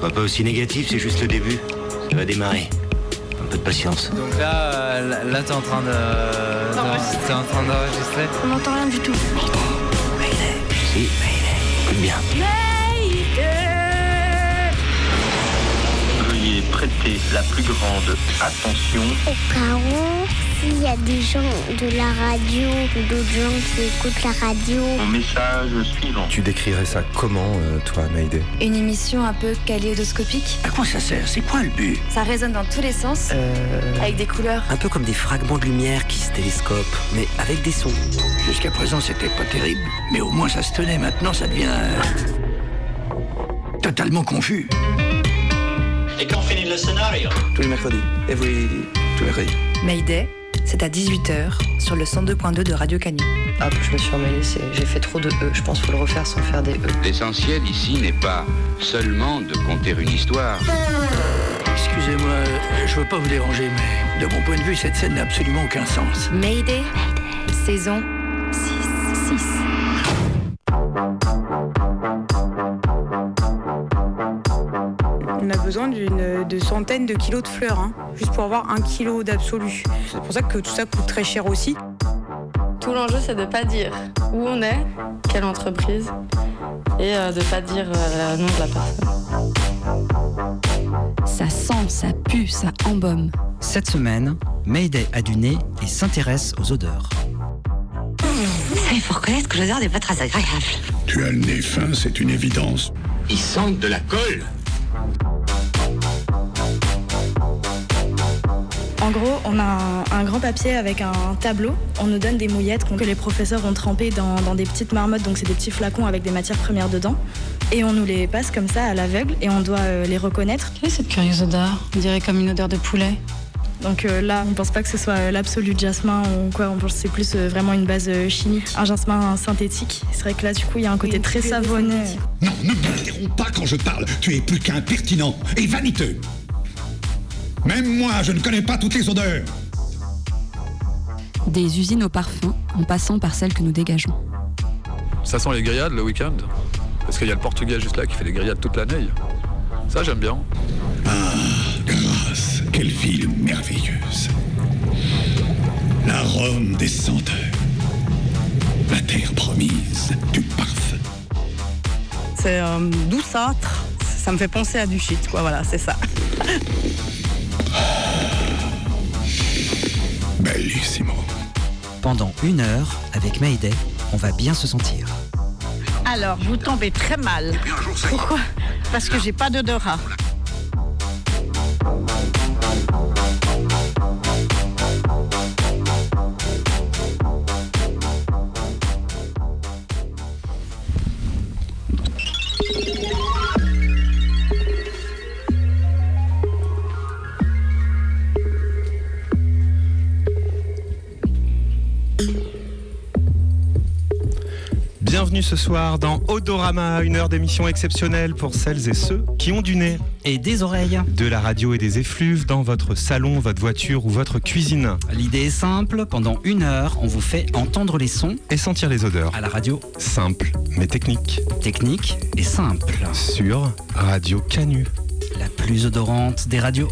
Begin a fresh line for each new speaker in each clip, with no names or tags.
Sois pas aussi négatif, c'est juste le début. Ça va démarrer. Un peu de patience.
Donc là, euh, là, là, t'es en train de. T'es en train d'enregistrer
On n'entend rien du tout.
Si, écoute bien.
Veuillez prêter la plus grande attention.
Au cas où, s'il y a des gens de la radio ou d'autres gens qui écoutent la radio,
Mon message suivant.
Tu décrirais ça comment, euh, toi, Mayday
Une émission un peu kaléidoscopique.
À quoi ça sert? C'est quoi le but?
Ça résonne dans tous les sens, avec des couleurs.
Un peu comme des fragments de lumière qui se télescopent, mais avec des sons.
Jusqu'à présent, c'était pas terrible, mais au moins ça se tenait. Maintenant, ça devient. euh, totalement confus.
Et quand finit le scénario?
Tous les mercredis. Every... Tous les mercredis.
Mayday, c'est à 18h sur le 102.2 de Radio Canu.
Hop, je me suis emmêlée, c'est- j'ai fait trop de E. Je pense qu'il faut le refaire sans faire des E.
L'essentiel ici n'est pas seulement de conter une histoire.
Excusez-moi, je veux pas vous déranger, mais de mon point de vue, cette scène n'a absolument aucun sens.
Mayday, saison 6. 6.
Centaines de kilos de fleurs, hein, juste pour avoir un kilo d'absolu. C'est pour ça que tout ça coûte très cher aussi.
Tout l'enjeu, c'est de pas dire où on est, quelle entreprise, et euh, de pas dire euh, le nom de la personne.
Ça sent, ça pue, ça embaume.
Cette semaine, Mayday a du nez et s'intéresse aux odeurs.
Il faut reconnaître que l'odeur n'est pas très agréable.
Tu as le nez fin, c'est une évidence.
Ils sentent de la colle.
En gros, on a un, un grand papier avec un tableau. On nous donne des mouillettes que les professeurs ont trempées dans, dans des petites marmottes, donc c'est des petits flacons avec des matières premières dedans. Et on nous les passe comme ça à l'aveugle et on doit euh, les reconnaître.
Quelle est cette curieuse odeur? On dirait comme une odeur de poulet.
Donc euh, là, on pense pas que ce soit euh, l'absolu jasmin ou quoi, on pense que c'est plus euh, vraiment une base euh, chimique, un jasmin synthétique. C'est vrai que là, du coup, il y a un côté très savonneux.
Non, ne m'interromps pas quand je parle. Tu es plus qu'impertinent et vaniteux. Même moi, je ne connais pas toutes les odeurs.
Des usines au parfum, en passant par celles que nous dégageons.
Ça sent les grillades le week-end Parce qu'il y a le Portugais juste là qui fait les grillades toute l'année. Ça, j'aime bien.
Ah, grâce, quelle ville merveilleuse. L'arôme des senteurs. La terre promise du parfum.
C'est euh, douceâtre. Ça me fait penser à du shit, quoi. Voilà, c'est ça.
Bellissimo.
Pendant une heure, avec Mayday, on va bien se sentir.
Alors, vous tombez très mal. Pourquoi? Parce que j'ai pas d'odorat.
Bienvenue ce soir dans Odorama, une heure d'émission exceptionnelle pour celles et ceux qui ont du nez.
Et des oreilles.
De la radio et des effluves dans votre salon, votre voiture ou votre cuisine.
L'idée est simple, pendant une heure, on vous fait entendre les sons.
Et sentir les odeurs.
À la radio.
Simple, mais technique.
Technique et simple.
Sur Radio Canu.
La plus odorante des radios.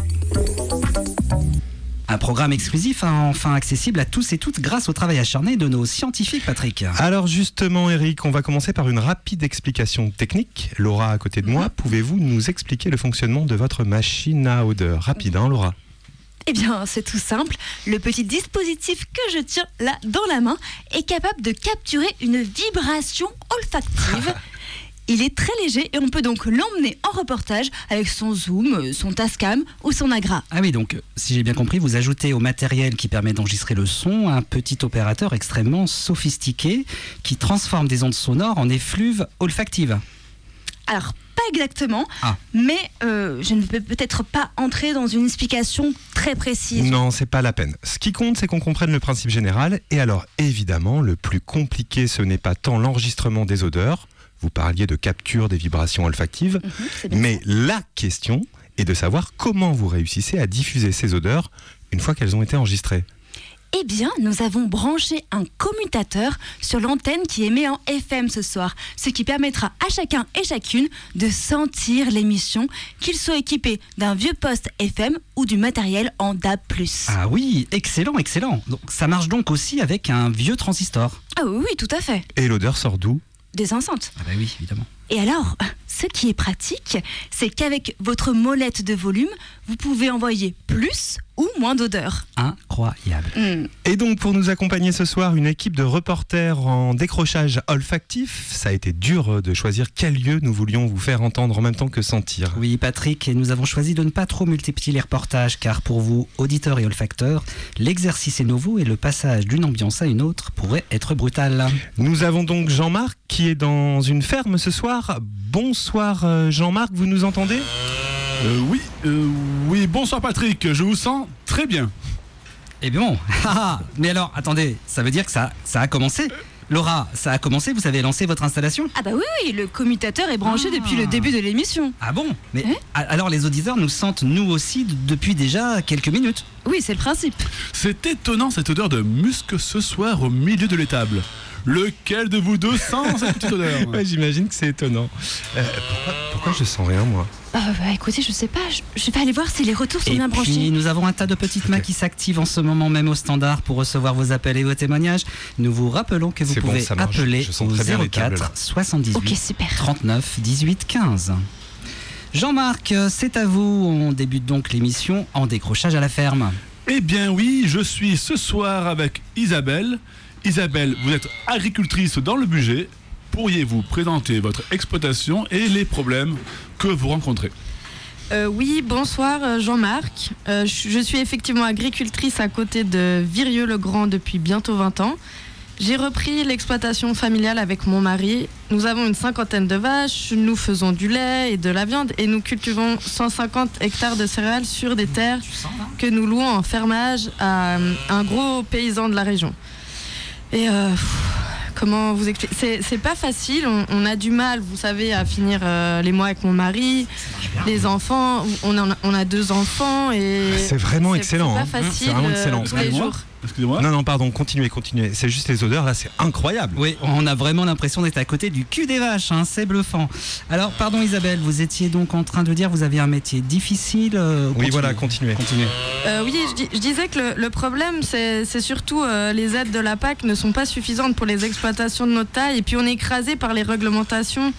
Un programme exclusif, hein, enfin accessible à tous et toutes grâce au travail acharné de nos scientifiques, Patrick.
Alors justement, Eric, on va commencer par une rapide explication technique. Laura, à côté de moi, pouvez-vous nous expliquer le fonctionnement de votre machine à odeur? Rapide, hein, Laura?
Eh bien, c'est tout simple. Le petit dispositif que je tiens là dans la main est capable de capturer une vibration olfactive. Il est très léger et on peut donc l'emmener en reportage avec son zoom, son tascam ou son agra.
Ah oui, donc si j'ai bien compris, vous ajoutez au matériel qui permet d'enregistrer le son un petit opérateur extrêmement sophistiqué qui transforme des ondes sonores en effluves olfactives.
Alors, pas exactement,
Ah.
mais euh, je ne peux peut-être pas entrer dans une explication très précise.
Non, c'est pas la peine. Ce qui compte, c'est qu'on comprenne le principe général. Et alors, évidemment, le plus compliqué, ce n'est pas tant l'enregistrement des odeurs. Vous parliez de capture des vibrations olfactives.
bien
mais la question est de savoir comment vous réussissez à diffuser ces odeurs une fois qu'elles ont été enregistrées.
Eh bien, nous avons branché un commutateur sur l'antenne qui émet en FM ce soir, ce qui permettra à chacun et chacune de sentir l'émission, qu'il soit équipé d'un vieux poste FM ou du matériel en DAB+.
Ah oui, excellent, excellent. Donc, ça marche donc aussi avec un vieux transistor.
Ah oui, oui, tout à fait.
Et l'odeur sort d'où?
Des enceintes.
Ah bah oui, évidemment.
Et alors, ce qui est pratique, c'est qu'avec votre molette de volume, vous pouvez envoyer plus ou moins d'odeur.
Incroyable.
Hmm.
Et donc pour nous accompagner ce soir, une équipe de reporters en décrochage olfactif. Ça a été dur de choisir quel lieu nous voulions vous faire entendre en même temps que sentir.
Oui, Patrick, et nous avons choisi de ne pas trop multiplier les reportages, car pour vous, auditeurs et olfacteurs, l'exercice est nouveau et le passage d'une ambiance à une autre pourrait être brutal.
Nous avons donc Jean-Marc qui est dans une ferme ce soir. Bonsoir euh, Jean-Marc, vous nous entendez
Euh, oui, euh, oui, bonsoir Patrick, je vous sens très bien.
Eh bien, bon, ah, mais alors, attendez, ça veut dire que ça, ça a commencé Laura, ça a commencé, vous avez lancé votre installation
Ah bah oui, oui, le commutateur est branché depuis le début de l'émission.
Ah bon? Mais alors les auditeurs nous sentent nous aussi depuis déjà quelques minutes.
Oui, c'est le principe.
C'est étonnant cette odeur de musc ce soir au milieu de l'étable. Lequel de vous deux sent cette petite odeur
Ouais, J'imagine que c'est étonnant. Euh, pourquoi, pourquoi je sens rien moi
Ah bah écoutez, je sais pas, je, je vais aller voir si les retours sont
Et
bien
puis
branchés.
nous avons un tas de petites mains qui s'activent en ce moment même au standard pour recevoir vos appels et vos témoignages. Nous vous rappelons que vous
C'est bon,
pouvez appeler
Je
au
très bien les tables,
04
là.
78
Ok, super.
39 18 15. Jean-Marc, c'est à vous. On débute donc l'émission en décrochage à la ferme.
Eh bien oui, je suis ce soir avec Isabelle. Isabelle, vous êtes agricultrice dans le budget. Pourriez-vous présenter votre exploitation et les problèmes que vous rencontrez
Euh, oui, bonsoir euh, Jean-Marc. Euh, je suis effectivement agricultrice à côté de Virieux-le-Grand depuis bientôt 20 ans. J'ai repris l'exploitation familiale avec mon mari. Nous avons une cinquantaine de vaches, nous faisons du lait et de la viande et nous cultivons 150 hectares de céréales sur des terres que nous louons en fermage à un gros paysan de la région. Et euh, pff, comment vous expliquer C'est c'est pas facile. On, on a du mal, vous savez, à finir euh, les mois avec mon mari, les enfants. On a, on a deux enfants et
C'est vraiment
c'est-
excellent.
C'est
hein.
pas facile.
C'est vraiment
euh,
excellent.
tous les jours.
Excusez-moi.
Non, non, pardon, continuez, continuez. C'est juste les odeurs là, c'est incroyable.
Oui, on a vraiment l'impression d'être à côté du cul des vaches, hein, c'est bluffant. Alors, pardon Isabelle, vous étiez donc en train de dire vous aviez un métier difficile. euh,
Oui, voilà, continuez.
Continuez.
Euh, oui, je, dis- je disais que le, le problème, c'est c'est surtout euh, les aides de la PAC ne sont pas suffisantes pour les exploitations de notre taille et puis on est écrasé par les réglementations.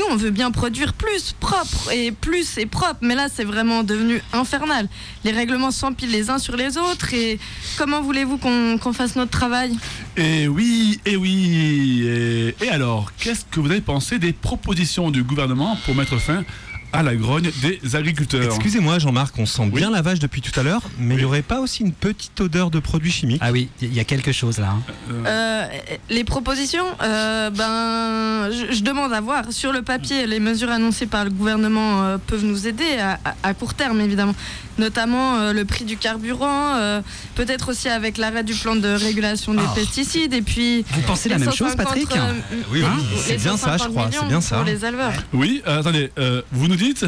Nous, on veut bien produire plus propre et plus et propre, mais là, c'est vraiment devenu infernal. Les règlements s'empilent les uns sur les autres et comment voulez-vous qu'on fasse notre travail?
Et oui, et oui. Et, et alors, qu'est-ce que vous avez pensé des propositions du gouvernement pour mettre fin à la grogne des agriculteurs
Excusez-moi Jean-Marc, on sent bien la vache depuis tout à l'heure, mais il n'y aurait pas aussi une petite odeur de produits chimiques?
Ah oui, il y a quelque chose là. hein.
Euh, les propositions, euh, ben, je, je demande à voir. Sur le papier, les mesures annoncées par le gouvernement euh, peuvent nous aider à, à- à court terme, évidemment. Notamment euh, le prix du carburant, euh, peut-être aussi avec l'arrêt du plan de régulation des
Ah.
pesticides, et puis.
Vous pensez la même chose,
150,
Patrick?
euh,
Oui, oui,
les
c'est bien ça, je
150
crois, c'est bien ça.
Pour les éleveurs.
Oui, euh, attendez, euh, vous nous dites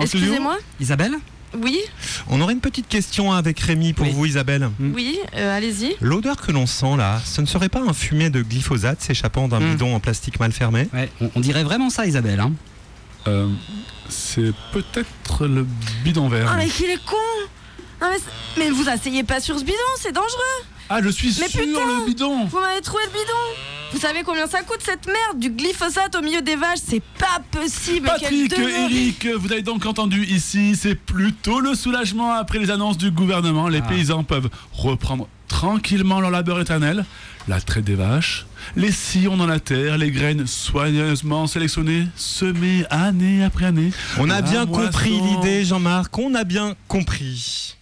Excusez-moi
Isabelle
Oui,
On aurait une petite question avec Rémi pour
Oui.
vous Isabelle.
oui, euh, allez-y.
L'odeur que l'on sent là, ce ne serait pas un fumier de glyphosate s'échappant d'un
Hmm.
bidon en plastique mal fermé?
Ouais, on, on dirait vraiment ça Isabelle. hein.
Euh, C'est peut-être le bidon vert.
Ah, mais qu'il est con Non, mais, c'est- mais vous asseyez pas sur ce bidon, c'est dangereux
Ah, je suis
Mais
sur
putain
le bidon
Vous m'avez trouvé le bidon Vous savez combien ça coûte cette merde Du glyphosate au milieu des vaches? C'est pas possible
Patrick. Eric, vous avez donc entendu ici, c'est plutôt le soulagement après les annonces du gouvernement. Les
Ah.
paysans peuvent reprendre tranquillement leur labeur éternel. La traite des vaches, les sillons dans la terre, les graines soigneusement sélectionnées, semées année après année.
On a bien
moisson.
compris l'idée Jean-Marc, on a bien compris.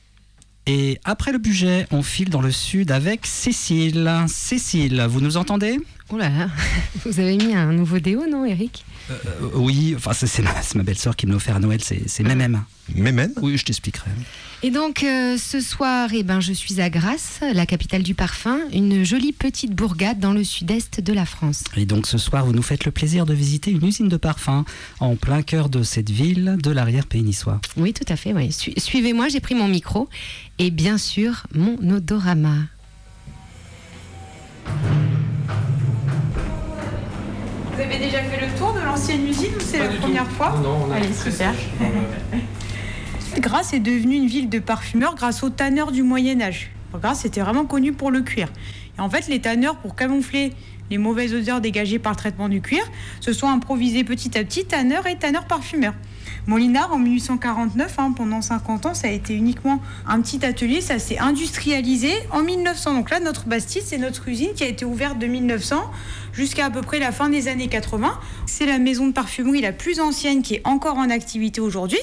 Et après le budget, on file dans le sud avec Cécile. Cécile, vous nous entendez?
Oh là là, vous avez mis un nouveau déo, non, Eric?
Euh, Oui, enfin c'est c'est ma, c'est ma belle-sœur qui me l'a offert à Noël, c'est c'est Mémème.
Mémème
Oui, je t'expliquerai.
Et donc, euh, ce soir, eh ben, je suis à Grasse, la capitale du parfum, une jolie petite bourgade dans le sud-est de la France.
Et donc ce soir, vous nous faites le plaisir de visiter une usine de parfum en plein cœur de cette ville de l'arrière-pays niçois.
Oui, tout à fait. oui. Su- Suivez-moi, j'ai pris mon micro et bien sûr mon odorama.
Vous avez déjà fait le tour de l'ancienne usine ou c'est la première fois
Non, on a
Allez, super. Grasse est devenue une ville de parfumeurs grâce aux tanneurs du Moyen Âge. Grasse était vraiment connu pour le cuir. Et en fait, les tanneurs, pour camoufler les mauvaises odeurs dégagées par le traitement du cuir, se sont improvisés petit à petit tanneurs et tanneurs parfumeurs. Molinard, en 1849, hein, pendant 50 ans, ça a été uniquement un petit atelier, ça s'est industrialisé en 1900. Donc là, notre Bastide, c'est notre usine qui a été ouverte de 1900 jusqu'à à peu près la fin des années 80. C'est la maison de parfumerie la plus ancienne qui est encore en activité aujourd'hui.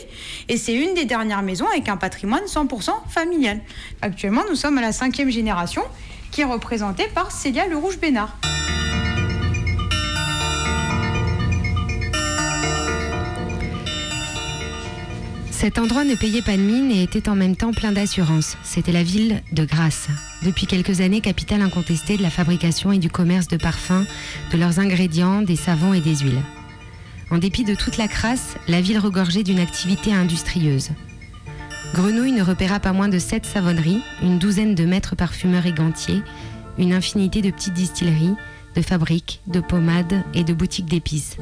Et c'est une des dernières maisons avec un patrimoine 100% familial. Actuellement, nous sommes à la cinquième génération qui est représentée par Célia Le Rouge
Cet endroit ne payait pas de mine et était en même temps plein d'assurance. C'était la ville de Grasse. Depuis quelques années, capitale incontestée de la fabrication et du commerce de parfums, de leurs ingrédients, des savons et des huiles. En dépit de toute la crasse, la ville regorgeait d'une activité industrieuse. Grenouille ne repéra pas moins de sept savonneries, une douzaine de maîtres parfumeurs et gantiers, une infinité de petites distilleries, de fabriques, de pommades et de boutiques d'épices.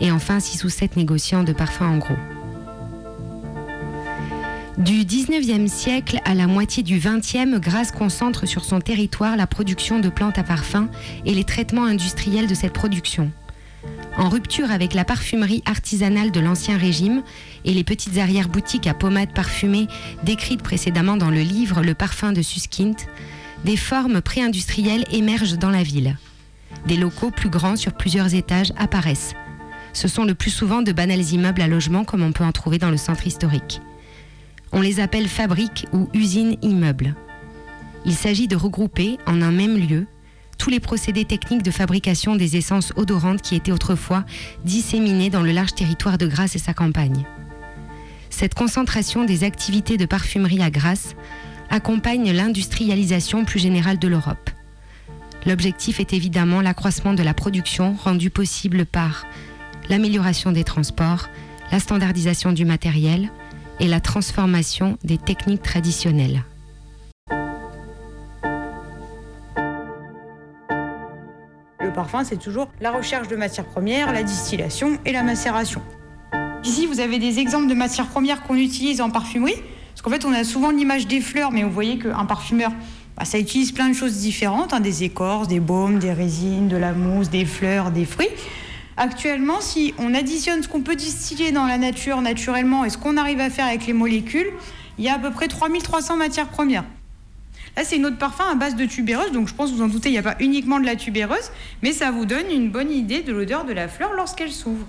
Et enfin six ou sept négociants de parfums en gros. Du 19e siècle à la moitié du 20e, Grasse concentre sur son territoire la production de plantes à parfum et les traitements industriels de cette production. En rupture avec la parfumerie artisanale de l'Ancien Régime et les petites arrière-boutiques à pommades parfumées décrites précédemment dans le livre Le parfum de Suskind, des formes pré-industrielles émergent dans la ville. Des locaux plus grands sur plusieurs étages apparaissent. Ce sont le plus souvent de banals immeubles à logement comme on peut en trouver dans le centre historique. On les appelle fabriques ou usines immeubles. Il s'agit de regrouper en un même lieu tous les procédés techniques de fabrication des essences odorantes qui étaient autrefois disséminés dans le large territoire de Grasse et sa campagne. Cette concentration des activités de parfumerie à Grasse accompagne l'industrialisation plus générale de l'Europe. L'objectif est évidemment l'accroissement de la production rendue possible par l'amélioration des transports, la standardisation du matériel, et la transformation des techniques traditionnelles.
Le parfum, c'est toujours la recherche de matières premières, la distillation et la macération. Ici, vous avez des exemples de matières premières qu'on utilise en parfumerie. Parce qu'en fait, on a souvent l'image des fleurs, mais vous voyez qu'un parfumeur, bah, ça utilise plein de choses différentes hein, des écorces, des baumes, des résines, de la mousse, des fleurs, des fruits. Actuellement, si on additionne ce qu'on peut distiller dans la nature naturellement et ce qu'on arrive à faire avec les molécules, il y a à peu près 3300 matières premières. Là, c'est une de parfum à base de tubéreuse, donc je pense vous en doutez, il n'y a pas uniquement de la tubéreuse, mais ça vous donne une bonne idée de l'odeur de la fleur lorsqu'elle s'ouvre.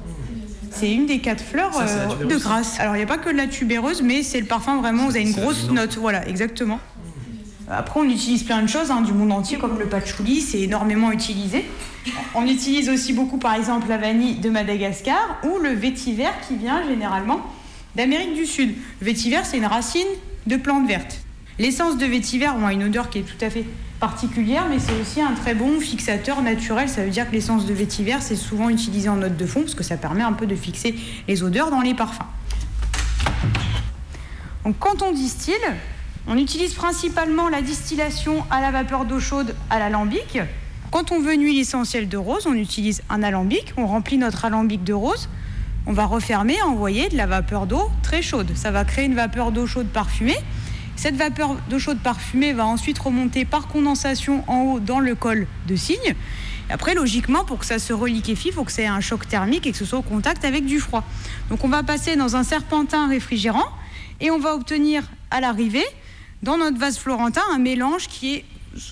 C'est une des quatre fleurs
Ça,
euh, de grâce. Alors, il n'y a pas que de la tubéreuse, mais c'est le parfum vraiment, vous avez une grosse note. Voilà, exactement. Après, on utilise plein de choses hein, du monde entier, comme le patchouli, c'est énormément utilisé. On utilise aussi beaucoup, par exemple, la vanille de Madagascar ou le vétiver qui vient généralement d'Amérique du Sud. Le vétiver, c'est une racine de plante verte. L'essence de vétiver a une odeur qui est tout à fait particulière, mais c'est aussi un très bon fixateur naturel. Ça veut dire que l'essence de vétiver, c'est souvent utilisé en note de fond parce que ça permet un peu de fixer les odeurs dans les parfums. Donc, quand on distille, on utilise principalement la distillation à la vapeur d'eau chaude à l'alambic. Quand on veut une huile essentielle de rose, on utilise un alambic, on remplit notre alambic de rose, on va refermer, envoyer de la vapeur d'eau très chaude. Ça va créer une vapeur d'eau chaude parfumée. Cette vapeur d'eau chaude parfumée va ensuite remonter par condensation en haut dans le col de cygne. Après, logiquement, pour que ça se reliquéfie, il faut que ça ait un choc thermique et que ce soit au contact avec du froid. Donc on va passer dans un serpentin réfrigérant et on va obtenir à l'arrivée, dans notre vase florentin, un mélange qui est,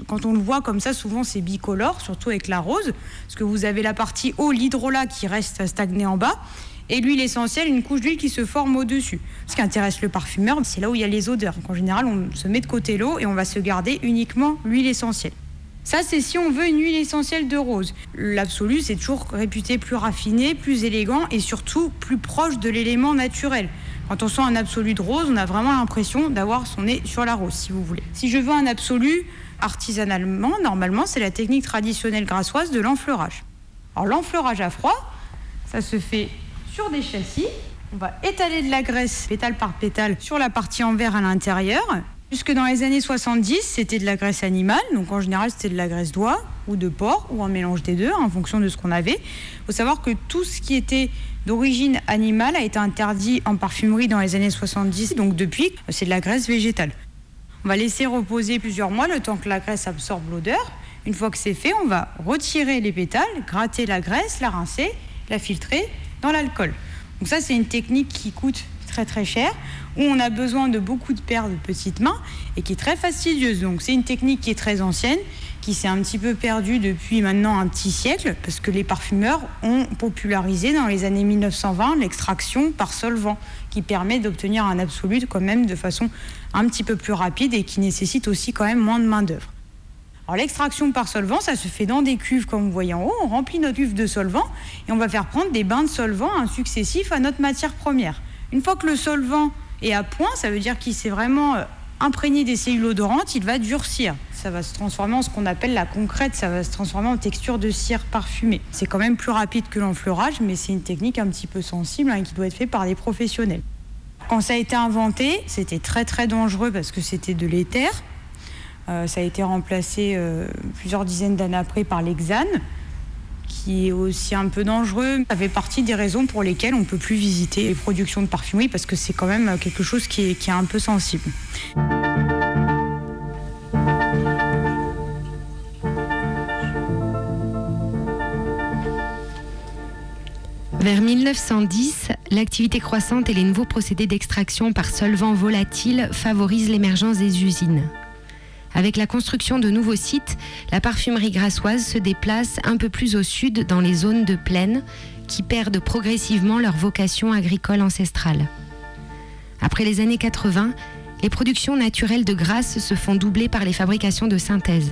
quand on le voit comme ça, souvent c'est bicolore, surtout avec la rose, parce que vous avez la partie eau, l'hydrolat qui reste stagné en bas, et l'huile essentielle, une couche d'huile qui se forme au-dessus. Ce qui intéresse le parfumeur, c'est là où il y a les odeurs. En général, on se met de côté l'eau et on va se garder uniquement l'huile essentielle. Ça, c'est si on veut une huile essentielle de rose. L'absolu, c'est toujours réputé plus raffiné, plus élégant et surtout plus proche de l'élément naturel. Quand on sent un absolu de rose, on a vraiment l'impression d'avoir son nez sur la rose, si vous voulez. Si je veux un absolu artisanalement, normalement, c'est la technique traditionnelle grassoise de l'enfleurage. Alors l'enfleurage à froid, ça se fait sur des châssis. On va étaler de la graisse, pétale par pétale, sur la partie en verre à l'intérieur. Jusque dans les années 70, c'était de la graisse animale, donc en général c'était de la graisse d'oie ou de porc ou un mélange des deux en fonction de ce qu'on avait. Il faut savoir que tout ce qui était d'origine animale a été interdit en parfumerie dans les années 70, donc depuis c'est de la graisse végétale. On va laisser reposer plusieurs mois le temps que la graisse absorbe l'odeur. Une fois que c'est fait, on va retirer les pétales, gratter la graisse, la rincer, la filtrer dans l'alcool. Donc ça c'est une technique qui coûte très très cher, où on a besoin de beaucoup de paires de petites mains et qui est très fastidieuse. Donc c'est une technique qui est très ancienne, qui s'est un petit peu perdue depuis maintenant un petit siècle, parce que les parfumeurs ont popularisé dans les années 1920 l'extraction par solvant, qui permet d'obtenir un absolu quand même de façon un petit peu plus rapide et qui nécessite aussi quand même moins de main d'œuvre. Alors l'extraction par solvant, ça se fait dans des cuves comme vous voyez en haut. On remplit notre cuve de solvant et on va faire prendre des bains de solvant successifs à notre matière première. Une fois que le solvant est à point, ça veut dire qu'il s'est vraiment euh, imprégné des cellules odorantes, il va durcir. Ça va se transformer en ce qu'on appelle la concrète, ça va se transformer en texture de cire parfumée. C'est quand même plus rapide que l'enfleurage, mais c'est une technique un petit peu sensible hein, qui doit être faite par des professionnels. Quand ça a été inventé, c'était très très dangereux parce que c'était de l'éther. Euh, ça a été remplacé euh, plusieurs dizaines d'années après par l'hexane qui est aussi un peu dangereux. Ça fait partie des raisons pour lesquelles on ne peut plus visiter les productions de parfumerie parce que c'est quand même quelque chose qui est, qui est un peu sensible.
Vers 1910, l'activité croissante et les nouveaux procédés d'extraction par solvants volatiles favorisent l'émergence des usines. Avec la construction de nouveaux sites, la parfumerie grassoise se déplace un peu plus au sud dans les zones de plaine qui perdent progressivement leur vocation agricole ancestrale. Après les années 80, les productions naturelles de grasse se font doubler par les fabrications de synthèse.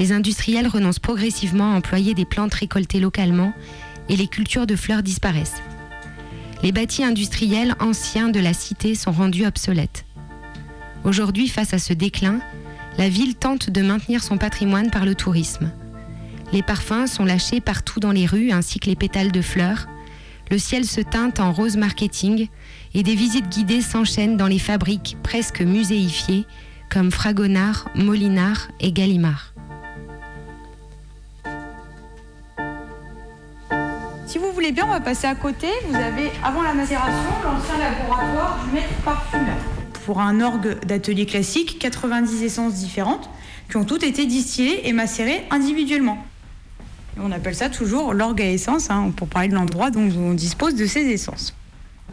Les industriels renoncent progressivement à employer des plantes récoltées localement et les cultures de fleurs disparaissent. Les bâtis industriels anciens de la cité sont rendus obsolètes. Aujourd'hui, face à ce déclin, la ville tente de maintenir son patrimoine par le tourisme. Les parfums sont lâchés partout dans les rues ainsi que les pétales de fleurs. Le ciel se teinte en rose marketing et des visites guidées s'enchaînent dans les fabriques presque muséifiées comme Fragonard, Molinard et Gallimard.
Si vous voulez bien, on va passer à côté. Vous avez, avant la macération, l'ancien laboratoire du maître parfumeur pour un orgue d'atelier classique 90 essences différentes qui ont toutes été distillées et macérées individuellement. on appelle ça toujours l'orgue à essence, hein, pour parler de l'endroit dont on dispose de ces essences.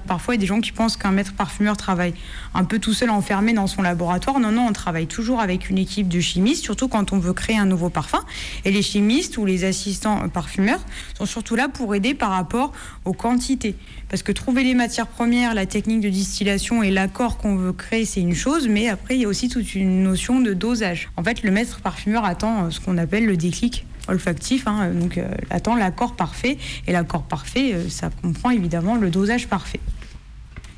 Parfois, il y a des gens qui pensent qu'un maître parfumeur travaille un peu tout seul enfermé dans son laboratoire. Non, non, on travaille toujours avec une équipe de chimistes, surtout quand on veut créer un nouveau parfum. Et les chimistes ou les assistants parfumeurs sont surtout là pour aider par rapport aux quantités. Parce que trouver les matières premières, la technique de distillation et l'accord qu'on veut créer, c'est une chose, mais après, il y a aussi toute une notion de dosage. En fait, le maître parfumeur attend euh, ce qu'on appelle le déclic olfactif, hein, donc euh, attend l'accord parfait. Et l'accord parfait, euh, ça comprend évidemment le dosage parfait.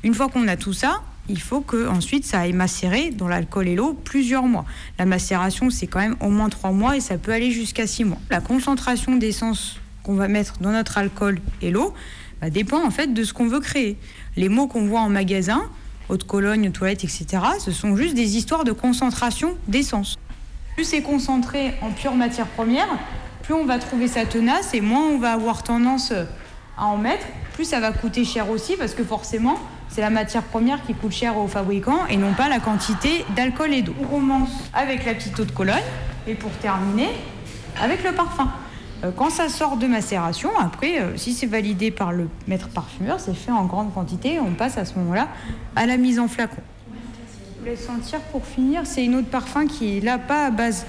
Une fois qu'on a tout ça, il faut que ensuite ça aille macérer dans l'alcool et l'eau plusieurs mois. La macération, c'est quand même au moins trois mois et ça peut aller jusqu'à six mois. La concentration d'essence qu'on va mettre dans notre alcool et l'eau bah, dépend en fait de ce qu'on veut créer. Les mots qu'on voit en magasin, eau de Cologne, toilettes, etc., ce sont juste des histoires de concentration d'essence. Plus c'est concentré en pure matière première, plus on va trouver sa tenace et moins on va avoir tendance à en mettre, plus ça va coûter cher aussi parce que forcément, c'est la matière première qui coûte cher aux fabricants et non pas la quantité d'alcool et d'eau. On commence avec la petite eau de Cologne et pour terminer, avec le parfum. Euh, quand ça sort de macération, après, euh, si c'est validé par le maître parfumeur, c'est fait en grande quantité, on passe à ce moment-là à la mise en flacon. Laisse sentir pour finir, c'est une de parfum qui est là pas à base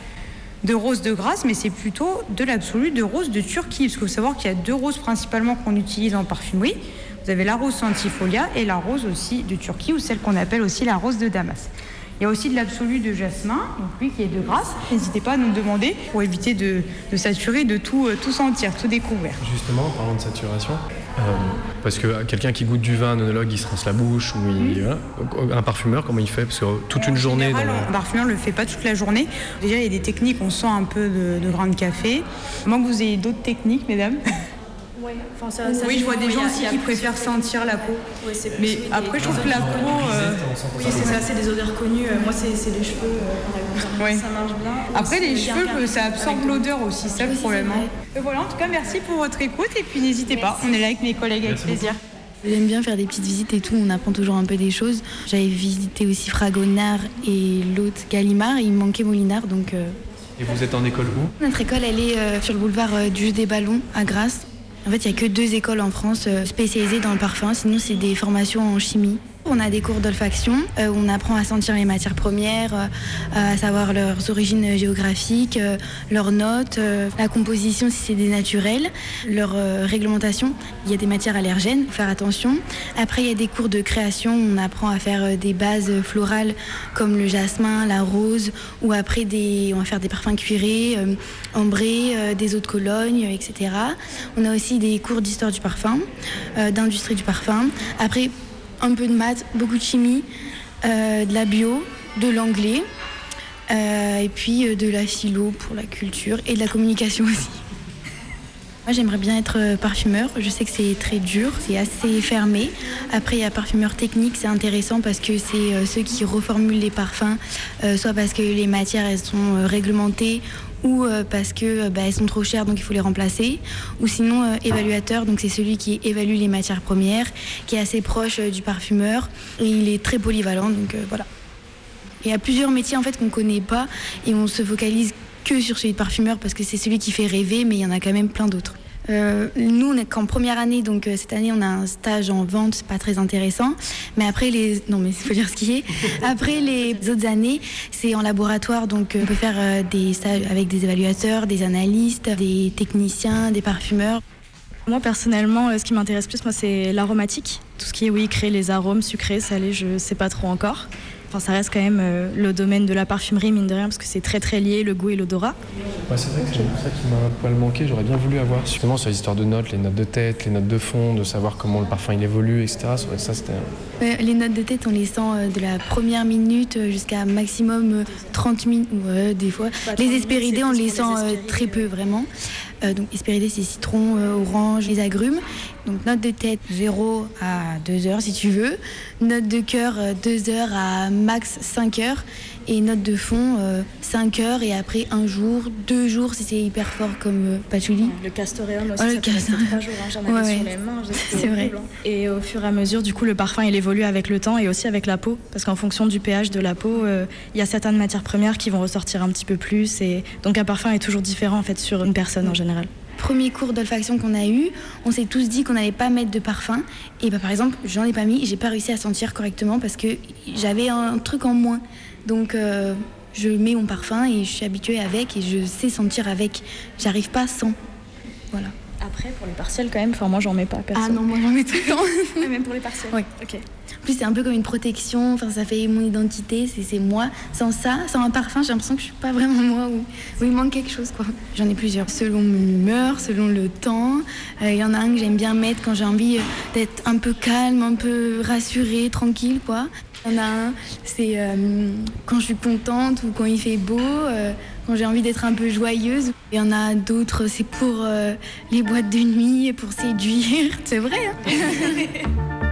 de rose de Grasse, mais c'est plutôt de l'absolu de rose de Turquie. Parce qu'il faut savoir qu'il y a deux roses principalement qu'on utilise en parfumerie. Vous avez la rose centifolia et la rose aussi de Turquie, ou celle qu'on appelle aussi la rose de Damas. Il y a aussi de l'absolu de jasmin, donc lui qui est de grâce. N'hésitez pas à nous demander pour éviter de, saturer, de tout, euh, tout sentir, tout découvrir.
Justement, parlant de saturation, euh, parce que quelqu'un qui goûte du vin, un onologue, il se rince la bouche, ou un parfumeur, comment il fait? Parce que toute une journée.
Un parfumeur ne le fait pas toute la journée. Déjà, il y a des techniques, on sent un peu de, de grain de café. Moi, que vous ayez d'autres techniques, mesdames? Oui, je vois des gens aussi qui préfèrent sentir la peau. mais après, je trouve que la peau. euh,
Oui, c'est ça, c'est des odeurs connues. Euh, Moi, c'est les cheveux, euh, par exemple.
Ouais.
Ça marche bien.
Après, les cheveux, ça absorbe l'odeur aussi, c'est ça le problème. hein. Voilà, en tout cas, merci pour votre écoute et puis n'hésitez pas, on est là avec mes collègues avec plaisir.
J'aime bien faire des petites visites et tout, on apprend toujours un peu des choses. J'avais visité aussi Fragonard et l'autre Gallimard, et il me manquait Molinard, donc euh,
Et vous êtes en école où?
Notre école elle est euh, sur le boulevard euh, du jeu des ballons à Grasse. En fait, il n'y a que deux écoles en France euh, spécialisées dans le parfum, sinon c'est des formations en chimie. On a des cours d'olfaction, euh, où on apprend à sentir les matières premières, euh, à savoir leurs origines géographiques, euh, leurs notes, euh, la composition si c'est des naturels, leur euh, réglementation. Il y a des matières allergènes, faut faire attention. Après, il y a des cours de création, on apprend à faire euh, des bases florales comme le jasmin, la rose, ou après on va faire des parfums cuirés, euh, ambrés, euh, des eaux de Cologne, euh, etc. On a aussi des cours d'histoire du parfum, euh, d'industrie du parfum. Après, un peu de maths, beaucoup de chimie, euh, de la bio, de l'anglais, euh, et puis euh, de la philo pour la culture et de la communication aussi. Moi, j'aimerais bien être parfumeur. Je sais que c'est très dur, c'est assez fermé. Après, il y a parfumeur technique, c'est intéressant parce que c'est ceux qui reformulent les parfums, soit parce que les matières elles sont réglementées ou euh, parce que euh, bah, sont trop chères donc il faut les remplacer. Ou sinon euh, évaluateur, donc c'est celui qui évalue les matières premières, qui est assez proche du parfumeur et il est très polyvalent donc voilà. Il y a plusieurs métiers en fait qu'on connaît pas et on se focalise que sur celui de parfumeur parce que c'est celui qui fait rêver, mais il y en a quand même plein d'autres. Euh, nous, on est qu'en première année, donc euh, cette année, on a un stage en vente, c'est pas très intéressant. Mais après les, non, mais il faut dire ce qui est. Après les autres années, c'est en laboratoire, donc euh, on peut faire euh, des stages avec des évaluateurs, des analystes, des techniciens, des parfumeurs.
Moi personnellement, euh, ce qui m'intéresse plus, moi, c'est l'aromatique. Tout ce qui est, oui, créer les arômes sucrés, salés, je sais pas trop encore. Enfin, ça reste quand même euh, le domaine de la parfumerie, mine de rien, parce que c'est très très lié, le goût et l'odorat.
Ouais, c'est vrai que c'est ça qui m'a un poil manqué. J'aurais bien voulu avoir justement sur les histoires de notes, les notes de tête, les notes de fond, de savoir comment le parfum il évolue, etc. Ça, c'était.
Euh, les notes de tête, on les sent euh, de la première minute jusqu'à maximum euh, 30 minutes, ouais, des fois. Les espéridés, on les sent euh, très peu, vraiment. Euh, donc, espéridés, c'est citron, euh, orange, les agrumes. Donc, note de tête, 0 à 2 heures, si tu veux. Note de cœur, 2 heures à max 5 heures. Et note de fond, 5 heures. Et après, un jour, deux jours, si c'est hyper fort comme euh, patchouli.
Le castoreum aussi, ça
le
rester
castoreum.
trois jours. hein, J'en avais
Ouais,
sur les mains.
C'est vrai.
hein. Et au fur et à mesure, du coup, le parfum, il évolue avec le temps et aussi avec la peau. Parce qu'en fonction du pH de la peau, euh, il y a certaines matières premières qui vont ressortir un petit peu plus. Et donc, un parfum est toujours différent, en fait, sur une personne en général.
Premier cours d'olfaction qu'on a eu, on s'est tous dit qu'on n'allait pas mettre de parfum. Et bah, par exemple, j'en ai pas mis j'ai pas réussi à sentir correctement parce que j'avais un truc en moins. Donc euh, je mets mon parfum et je suis habituée avec et je sais sentir avec. J'arrive pas sans. Voilà.
Après, pour les partiels, quand même, enfin, moi, j'en mets pas, perso.
Ah non, moi j'en mets tout le temps.
Ah, même pour les partiels
Oui.
Ok.
En plus, c'est un peu comme une protection, enfin, ça fait mon identité, c'est moi. Sans ça, sans un parfum, j'ai l'impression que je suis pas vraiment moi ou, ou il manque quelque chose. quoi. J'en ai plusieurs, selon mon humeur, selon le temps. Euh, Il y en a un que j'aime bien mettre quand j'ai envie euh, d'être un peu calme, un peu rassurée, tranquille. quoi. Il y en a un, c'est euh, quand je suis contente ou quand il fait beau. euh, quand j'ai envie d'être un peu joyeuse. Il y en a d'autres, c'est pour euh, les boîtes de nuit, pour séduire. C'est vrai, hein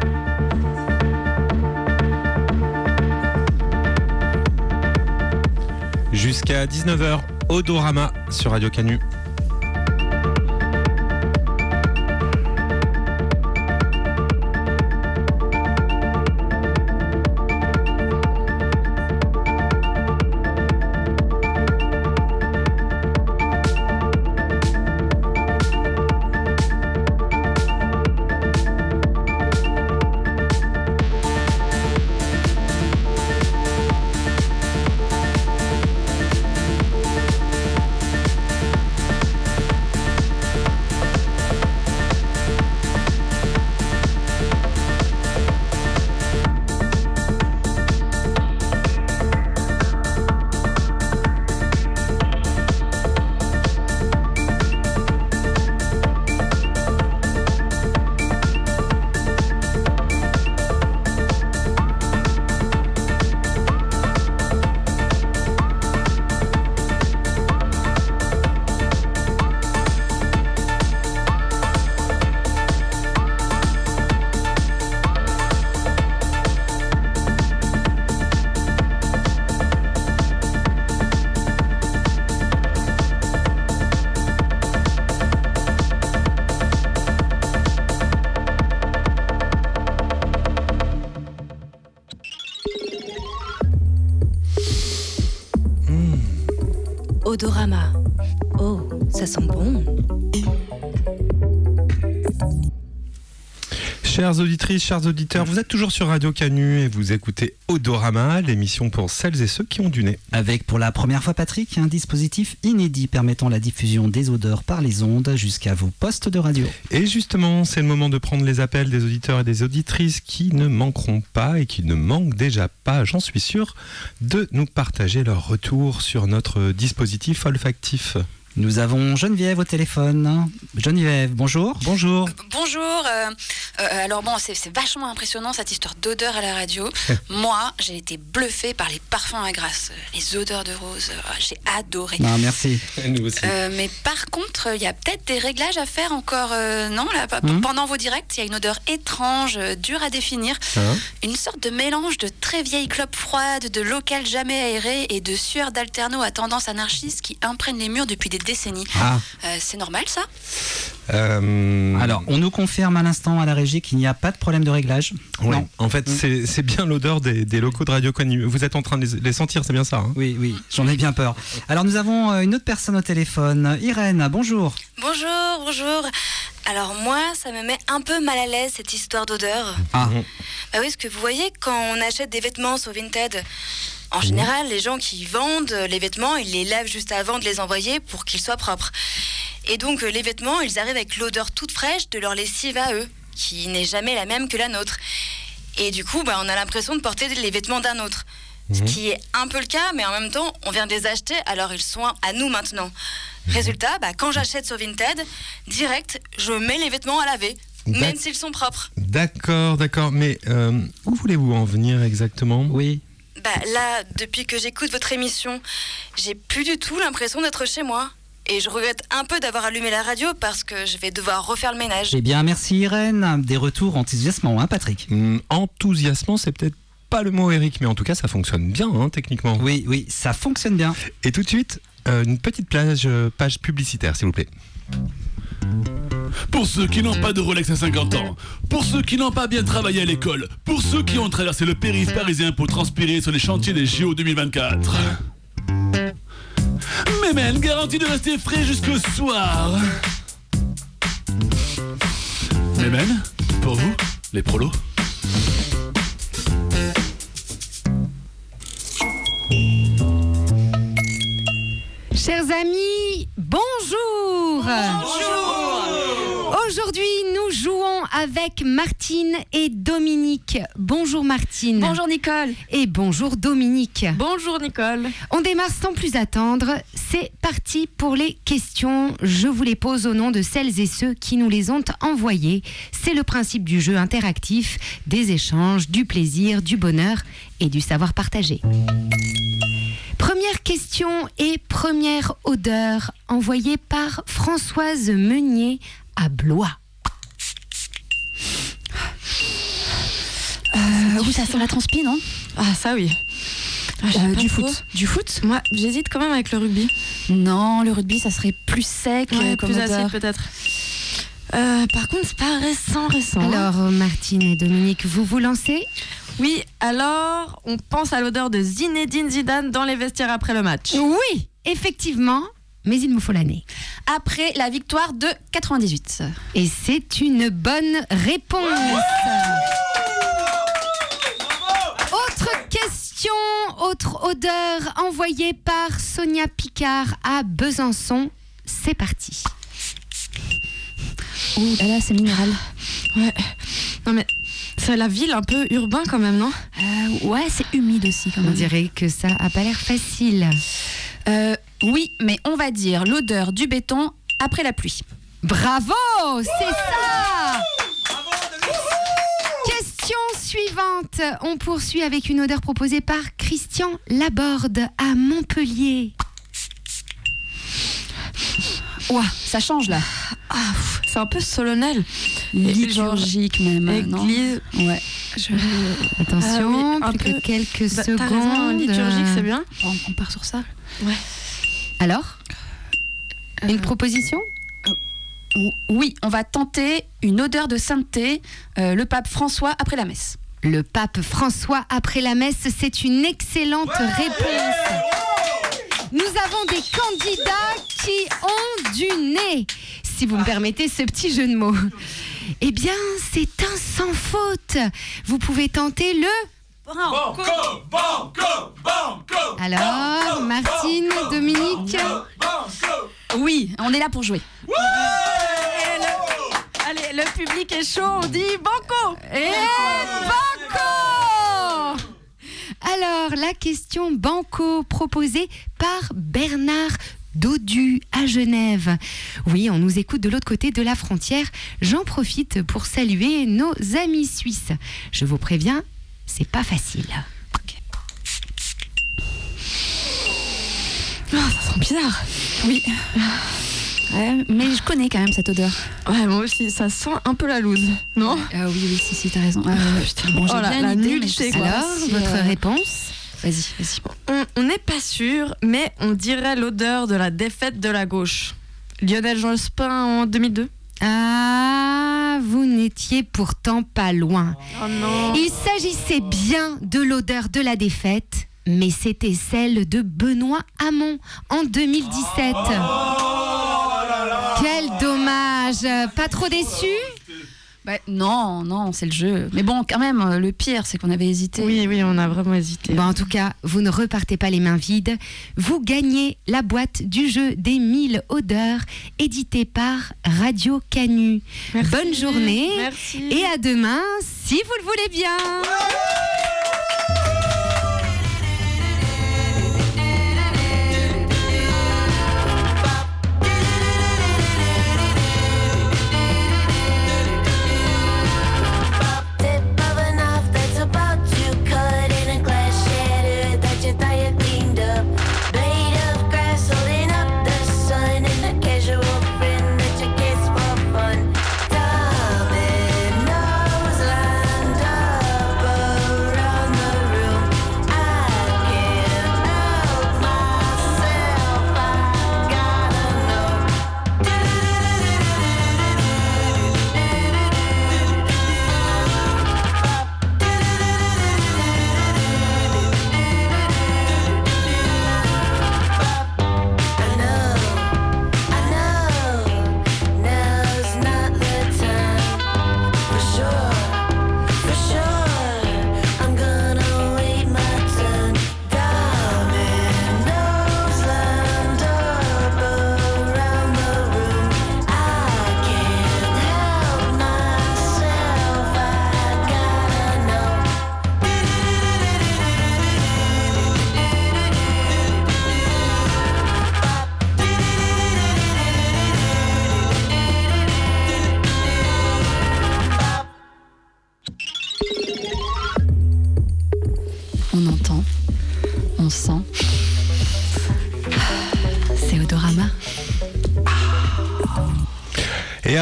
Jusqu'à 19h, Odorama sur Radio Canu. Chères auditrices, chers auditeurs, vous êtes toujours sur Radio Canu et vous écoutez Odorama, l'émission pour celles et ceux qui ont du nez.
Avec pour la première fois, Patrick, un dispositif inédit permettant la diffusion des odeurs par les ondes jusqu'à vos postes de radio.
Et justement, c'est le moment de prendre les appels des auditeurs et des auditrices qui ne manqueront pas et qui ne manquent déjà pas, j'en suis sûr, de nous partager leur retour sur notre dispositif olfactif.
Nous avons Geneviève au téléphone. Geneviève, bonjour. Bonjour.
Bonjour. euh, euh, alors bon, c'est vachement impressionnant cette histoire d'odeur à la radio. Moi, j'ai été bluffée par les parfums à grasse, euh, les odeurs de rose. euh, j'ai adoré.
Non, merci.
Nous aussi.
Euh, mais par contre, il y a peut-être des réglages à faire encore. euh, non, là,
Hmm.
pendant vos directs, il y a une odeur étrange, euh, dure à définir.
Hein
Une sorte de mélange de très vieilles clopes froides, de local jamais aéré et de sueur d'alterno à tendance anarchiste qui imprègne les murs depuis des décennies.
Ah.
Euh, c'est normal ça
Euh,
Alors, on nous confirme à l'instant à la régie qu'il n'y a pas de problème de réglage. Non.
en fait, c'est c'est bien l'odeur des, des locaux de Radio Canu. Vous êtes en train de les, les sentir, c'est bien ça hein
Oui, oui, j'en ai bien peur. Alors, nous avons euh, une autre personne au téléphone. Irène, bonjour.
Bonjour, bonjour. Alors moi, ça me met un peu mal à l'aise cette histoire d'odeur.
Ah.
Bah oui, parce que vous voyez, quand on achète des vêtements sur Vinted, en général, les gens qui vendent les vêtements, ils les lavent juste avant de les envoyer pour qu'ils soient propres. Et donc euh, les vêtements, ils arrivent avec l'odeur toute fraîche de leur lessive à eux, qui n'est jamais la même que la nôtre. Et du coup, bah, on a l'impression de porter les vêtements d'un autre. Ce qui est un peu le cas, mais en même temps, on vient de les acheter, alors ils sont à nous maintenant. Résultat, bah, quand j'achète sur Vinted, direct, je mets les vêtements à laver, même s'ils sont propres.
D'accord, d'accord. Mais euh, où voulez-vous en venir exactement?
Oui.
Bah, là, depuis que j'écoute votre émission, j'ai plus du tout l'impression d'être chez moi. Et je regrette un peu d'avoir allumé la radio parce que je vais devoir refaire le ménage.
Eh bien, merci Irène. Des retours enthousiasmants, hein, Patrick?
Hum, Enthousiasmant, c'est peut-être pas le mot, Eric, mais en tout cas, ça fonctionne bien, hein, techniquement.
Oui, oui, ça fonctionne bien.
Et tout de suite, euh, une petite plage, euh, page publicitaire, s'il vous plaît.
Pour ceux qui n'ont pas de Rolex à 50 ans, pour ceux qui n'ont pas bien travaillé à l'école, pour ceux qui ont traversé le périph' parisien pour transpirer sur les chantiers des JO 2024. Memen garantie de rester frais jusqu'au soir. Memen, pour vous, les prolos.
Chers amis, bonjour Aujourd'hui, nous jouons avec Martine et Dominique. Bonjour Martine.
Bonjour Nicole.
Et bonjour Dominique.
Bonjour Nicole.
On démarre sans plus attendre. C'est parti pour les questions. Je vous les pose au nom de celles et ceux qui nous les ont envoyées. C'est le principe du jeu interactif, des échanges, du plaisir, du bonheur et du savoir partagé. Première question et première odeur envoyée par Françoise Meunier à Blois.
Euh, oui, ça sent la transpi, non?
Ah, ça oui. Ah,
Euh, du
trop.
foot. Du foot?
Moi, j'hésite quand même avec le rugby.
Non, le rugby, ça serait plus sec
Ouais,
euh, comme
plus acide peut-être. Euh, par contre, c'est pas récent, récent. hein.
Alors, Martine et Dominique, vous vous lancez?
Oui, alors, on pense à l'odeur de Zinedine Zidane dans les vestiaires après le match.
Oui, effectivement, mais il me faut l'année.
Après la victoire de 98.
Et c'est une bonne réponse. Autre question, autre odeur envoyée par Sonia Picard à Besançon. C'est parti.
Ouh là là, c'est minéral.
Ouais. Non mais, c'est la ville un peu urbain quand même, non?
Euh, ouais, c'est humide aussi quand
On
même.
dirait que ça a pas l'air facile.
Euh, oui, mais on va dire l'odeur du béton après la pluie.
Bravo, c'est ça Question suivante. On poursuit avec une odeur proposée par Christian Laborde à Montpellier.
Ouah, ça change là.
Ah, c'est un peu solennel.
Liturgique même. non
Église.
Ouais.
Attention,
Ah oui, un
plus
peu.
que quelques
Bah,
secondes.
Raison, liturgique, c'est bien.
On, on part sur ça.
Ouais.
Alors Une proposition
Ou- Oui, on va tenter une odeur de sainteté, euh, le pape François après la messe.
Le pape François après la messe, c'est une excellente réponse. nous avons des candidats qui ont du nez, si vous me permettez ce petit jeu de mots. Eh bien, c'est un sans faute. Vous pouvez tenter le...
Banco, banco, banco.
Alors, Martine, Dominique
Oui, on est là pour jouer.
Allez, le public est chaud, on dit banco
Et banco Alors, la question banco proposée par Bernard Dodu à Genève. Oui, on nous écoute de l'autre côté de la frontière. J'en profite pour saluer nos amis suisses. Je vous préviens, c'est pas facile.
Ah, ça sent bizarre. Oui. Ouais, mais je connais quand même cette odeur.
Ouais, moi aussi, ça sent un peu la loose, non?
Ah oui, oui, si, si, t'as raison. Ah, putain, bon, j'ai
Oh
bien
la nullité, quoi.
Alors,
si,
votre
euh,
réponse
Vas-y, vas-y.
On- On n'est pas sûr, mais on dirait l'odeur de la défaite de la gauche. Lionel Jospin en 2002
Ah, vous n'étiez pourtant pas loin.
Oh non
Il s'agissait bien de l'odeur de la défaite, mais c'était celle de Benoît Hamon en 2017. Quel dommage Pas trop déçu?
Bah, non, non, c'est le jeu. Mais bon, quand même, le pire, c'est qu'on avait hésité.
Oui, oui, on a vraiment hésité.
Bon, en tout cas, vous ne repartez pas les mains vides. Vous gagnez la boîte du jeu des 1000 odeurs, édité par Radio Canu. Bonne journée
Merci.
et à demain, si vous le voulez bien.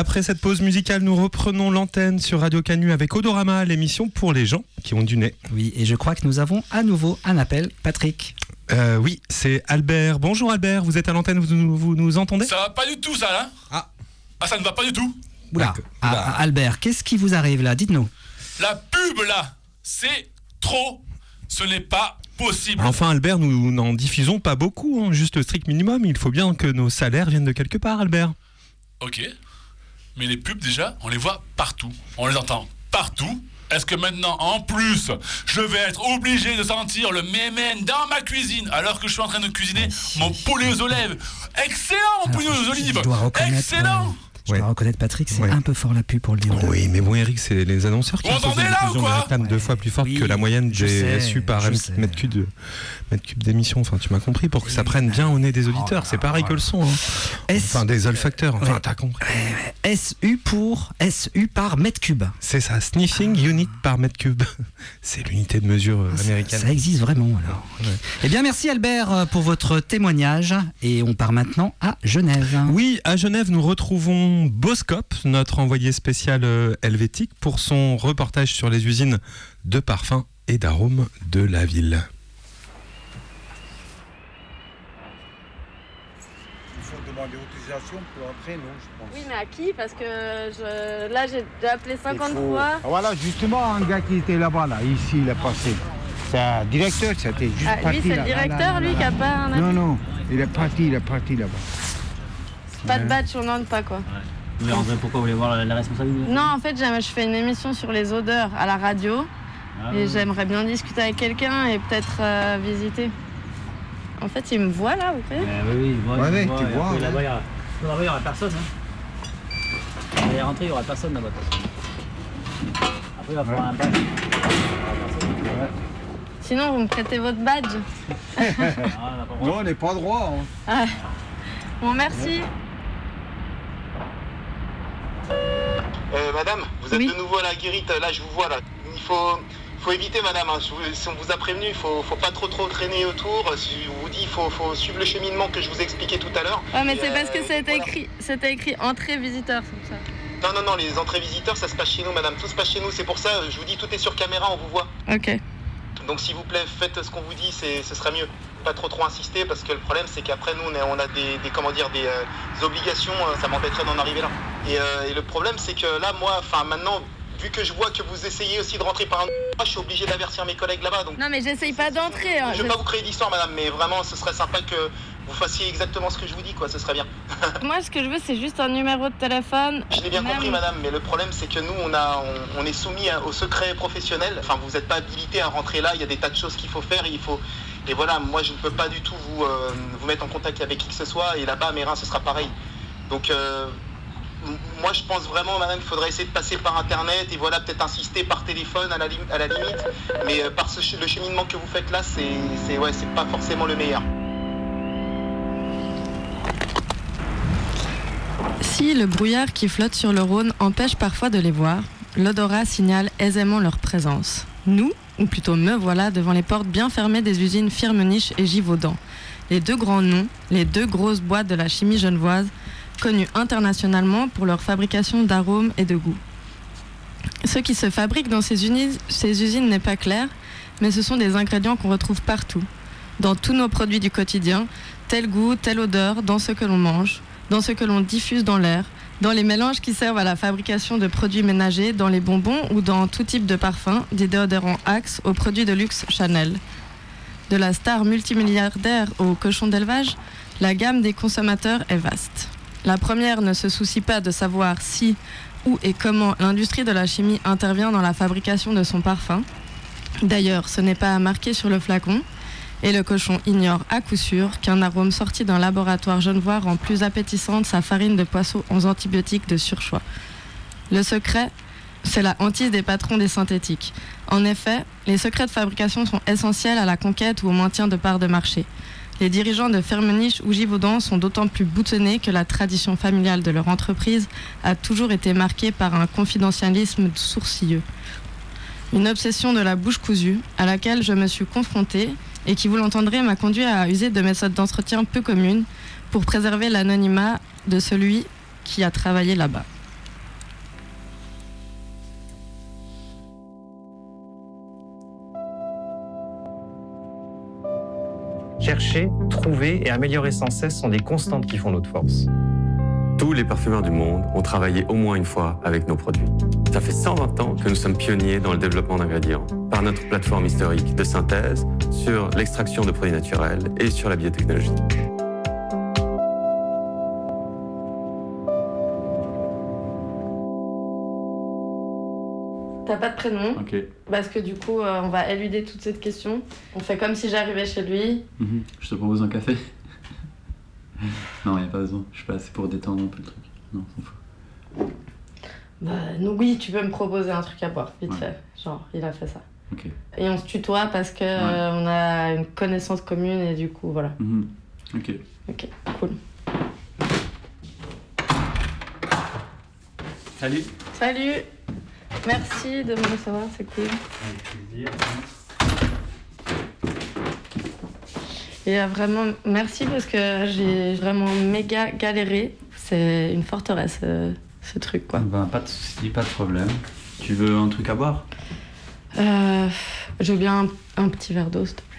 Après cette pause musicale, nous reprenons l'antenne sur Radio Canu avec Odorama, l'émission pour les gens qui ont du nez.
Oui, et je crois que nous avons à nouveau un appel. Patrick.
Euh, oui, c'est Albert. Bonjour Albert, vous êtes à l'antenne, vous, nous- vous nous entendez?
Ça va pas du tout, ça, là
Ah.
Ah, ça ne va pas du tout
Oula. Ah, ah, Albert, qu'est-ce qui vous arrive là? Dites-nous.
La pub, là, c'est trop. Ce n'est pas possible.
Enfin Albert, nous n'en diffusons pas beaucoup, hein, juste le strict minimum. Il faut bien que nos salaires viennent de quelque part, Albert.
Ok. Mais les pubs, déjà, on les voit partout. On les entend partout. Est-ce que maintenant, en plus, je vais être obligé de sentir le mémène dans ma cuisine alors que je suis en train de cuisiner mon poulet aux olives? Excellent, mon poulet aux olives. Excellent
je dois reconnaître, Patrick, c'est un peu fort la pub pour le dire.
Oui, mais bon Eric, c'est les annonceurs qui
là,
diffusion
ou quoi
de réclame deux fois plus forte que la moyenne des SU par mètre cube de- mètre cube d'émission. Enfin, tu m'as compris, pour que ça prenne bien au nez des auditeurs. C'est pareil que le son. hein. Enfin, des olfacteurs. Enfin, t'as compris.
SU pour SU par mètre cube.
C'est ça, sniffing unit par mètre cube. C'est l'unité de mesure euh, américaine.
Ça existe vraiment alors. Eh bien, merci Albert euh, pour votre témoignage. Et on part maintenant à Genève.
Oui, à Genève, nous retrouvons Boscop, notre envoyé spécial euh, helvétique, pour son reportage sur les usines de parfums et d'arômes de la ville.
Il faut demander autorisation pour entrer, non, je pense.
Oui, mais à qui? Parce que je... là, j'ai déjà appelé 50
Il faut-
fois.
Ah, voilà, justement, un gars qui était là-bas, là, ici, il est passé. C'est un directeur, c'était juste
Ah,
parti
lui, c'est le
Là, là,
directeur,
là,
lui, qui a pas un
Non, non, Il est parti, il est parti là-bas.
Pas de badge, on n'entre pas quoi.
Mais en vrai, pourquoi vous voulez voir la, la responsabilité
Non, en fait, j'aime- je fais une émission sur les odeurs à la radio.
Ah,
et
oui.
j'aimerais bien discuter avec quelqu'un et peut-être euh, visiter. En fait, il me voit là, vous voyez
Eh oui, oui, je vois,
Ouais, ouais, tu vois, ouais.
Là-bas, il y aura- là-bas, il y aura personne. Hein. Vous allez rentrer, il n'y aura personne là-bas. Après, il va falloir un badge. Il.
Sinon, vous me prêtez votre badge.
Ah, on n'a.
Non, on n'est pas droit. hein.
Ah. Bon, merci.
Euh, madame, vous êtes de nouveau à la guérite, là je vous vois là. Il faut, faut éviter madame, hein. Si on vous a prévenu, il faut, faut pas trop trop traîner autour. Si on vous dit, il faut, faut suivre le cheminement que je vous expliquais tout à l'heure.
Ouais, mais c'est parce
euh,
que c'était écrit, c'était écrit entrée visiteur, c'est ça.
Non, non, non, les entrées visiteurs, ça se passe chez nous madame, tout se passe chez nous, c'est pour ça, je vous dis, tout est sur caméra, on vous voit.
Ok.
Donc s'il vous plaît, faites ce qu'on vous dit, c'est, ce serait mieux. Pas trop trop insister parce que le problème c'est qu'après nous on a, on a des, des- comment dire des, euh, des obligations, euh, ça m'embêterait d'en arriver là. Et, euh, et le problème c'est que là moi, enfin maintenant, vu que je vois que vous essayez aussi de rentrer par un je suis obligé d'avertir mes collègues là-bas. Donc
Non, mais j'essaye pas d'entrer. hein.
je
Je-
veux pas vous créer d'histoire madame, mais vraiment ce serait sympa que vous fassiez exactement ce que je vous dis quoi, ce serait bien.
Moi, ce que je veux, c'est juste un numéro de téléphone.
Je l'ai bien
Même-
compris, madame, mais le problème, c'est que nous, on, a, on, on est soumis à- au secret professionnel. Enfin, vous n'êtes pas habilité à rentrer là. Il y a des tas de choses qu'il faut faire. Il faut... Et voilà, moi, je ne peux pas du tout vous, euh, vous mettre en contact avec qui que ce soit. Et là-bas, à Mérin, ce sera pareil. Donc, euh, moi, je pense vraiment, madame, qu'il faudrait essayer de passer par Internet. Et voilà, peut-être insister par téléphone à la, limite. Mais euh, par ce le cheminement que vous faites là, c'est ouais, pas forcément le meilleur.
Si le brouillard qui flotte sur le Rhône empêche parfois de les voir, l'odorat signale aisément leur présence. Nous, ou plutôt me voilà devant les portes bien fermées des usines Firmenich et Givaudan. Les deux grands noms, les deux grosses boîtes de la chimie genevoise, connues internationalement pour leur fabrication d'arômes et de goûts. Ce qui se fabrique dans ces, ces usines n'est pas clair, mais ce sont des ingrédients qu'on retrouve partout, dans tous nos produits du quotidien, tel goût, telle odeur, dans ce que l'on mange, dans ce que l'on diffuse dans l'air, dans les mélanges qui servent à la fabrication de produits ménagers, dans les bonbons ou dans tout type de parfums, des déodorants Axe aux produits de luxe Chanel. De la star multimilliardaire au cochon d'élevage, la gamme des consommateurs est vaste. La première ne se soucie pas de savoir si, où et comment l'industrie de la chimie intervient dans la fabrication de son parfum. D'ailleurs, ce n'est pas marqué sur le flacon, et le cochon ignore à coup sûr qu'un arôme sorti d'un laboratoire genevois rend plus appétissante sa farine de poisson aux antibiotiques de surchoix. Le secret, c'est la hantise des patrons des synthétiques. En effet, les secrets de fabrication sont essentiels à la conquête ou au maintien de parts de marché. Les dirigeants de Firmenich ou Givaudan sont d'autant plus boutonnés que la tradition familiale de leur entreprise a toujours été marquée par un confidentialisme sourcilleux. Une obsession de la bouche cousue à laquelle je me suis confrontée et qui, vous l'entendrez, m'a conduit à user de méthodes d'entretien peu communes pour préserver l'anonymat de celui qui a travaillé là-bas.
Chercher, trouver et améliorer sans cesse sont des constantes qui font notre force.
Tous les parfumeurs du monde ont travaillé au moins une fois avec nos produits. Ça fait 120 ans que nous sommes pionniers dans le développement d'ingrédients, par notre plateforme historique de synthèse, sur l'extraction de produits naturels et sur la biotechnologie.
T'as pas de prénom
Ok.
Parce que du coup, euh, on va éluder toute cette question. On fait comme si j'arrivais chez lui.
Mhm. Je te propose un café Non, il a pas besoin. Je suis pas assez pour détendre un peu le truc. Non, on s'en fout.
Bah, non, oui, tu peux me proposer un truc à boire, vite
Ouais.
fait. Genre, il a fait ça.
Ok.
Et on se tutoie parce que euh, on a une connaissance commune et du coup, voilà.
Mhm. Ok.
Ok, cool.
Salut.
Salut Merci de me recevoir, c'est cool.
Avec plaisir.
Et euh, vraiment, merci parce que j'ai vraiment méga galéré. C'est une forteresse, euh, ce truc, quoi.
Ben, pas de soucis, pas de problème. Tu veux un truc à boire?
Euh, je veux bien un, un petit verre d'eau, s'il te plaît.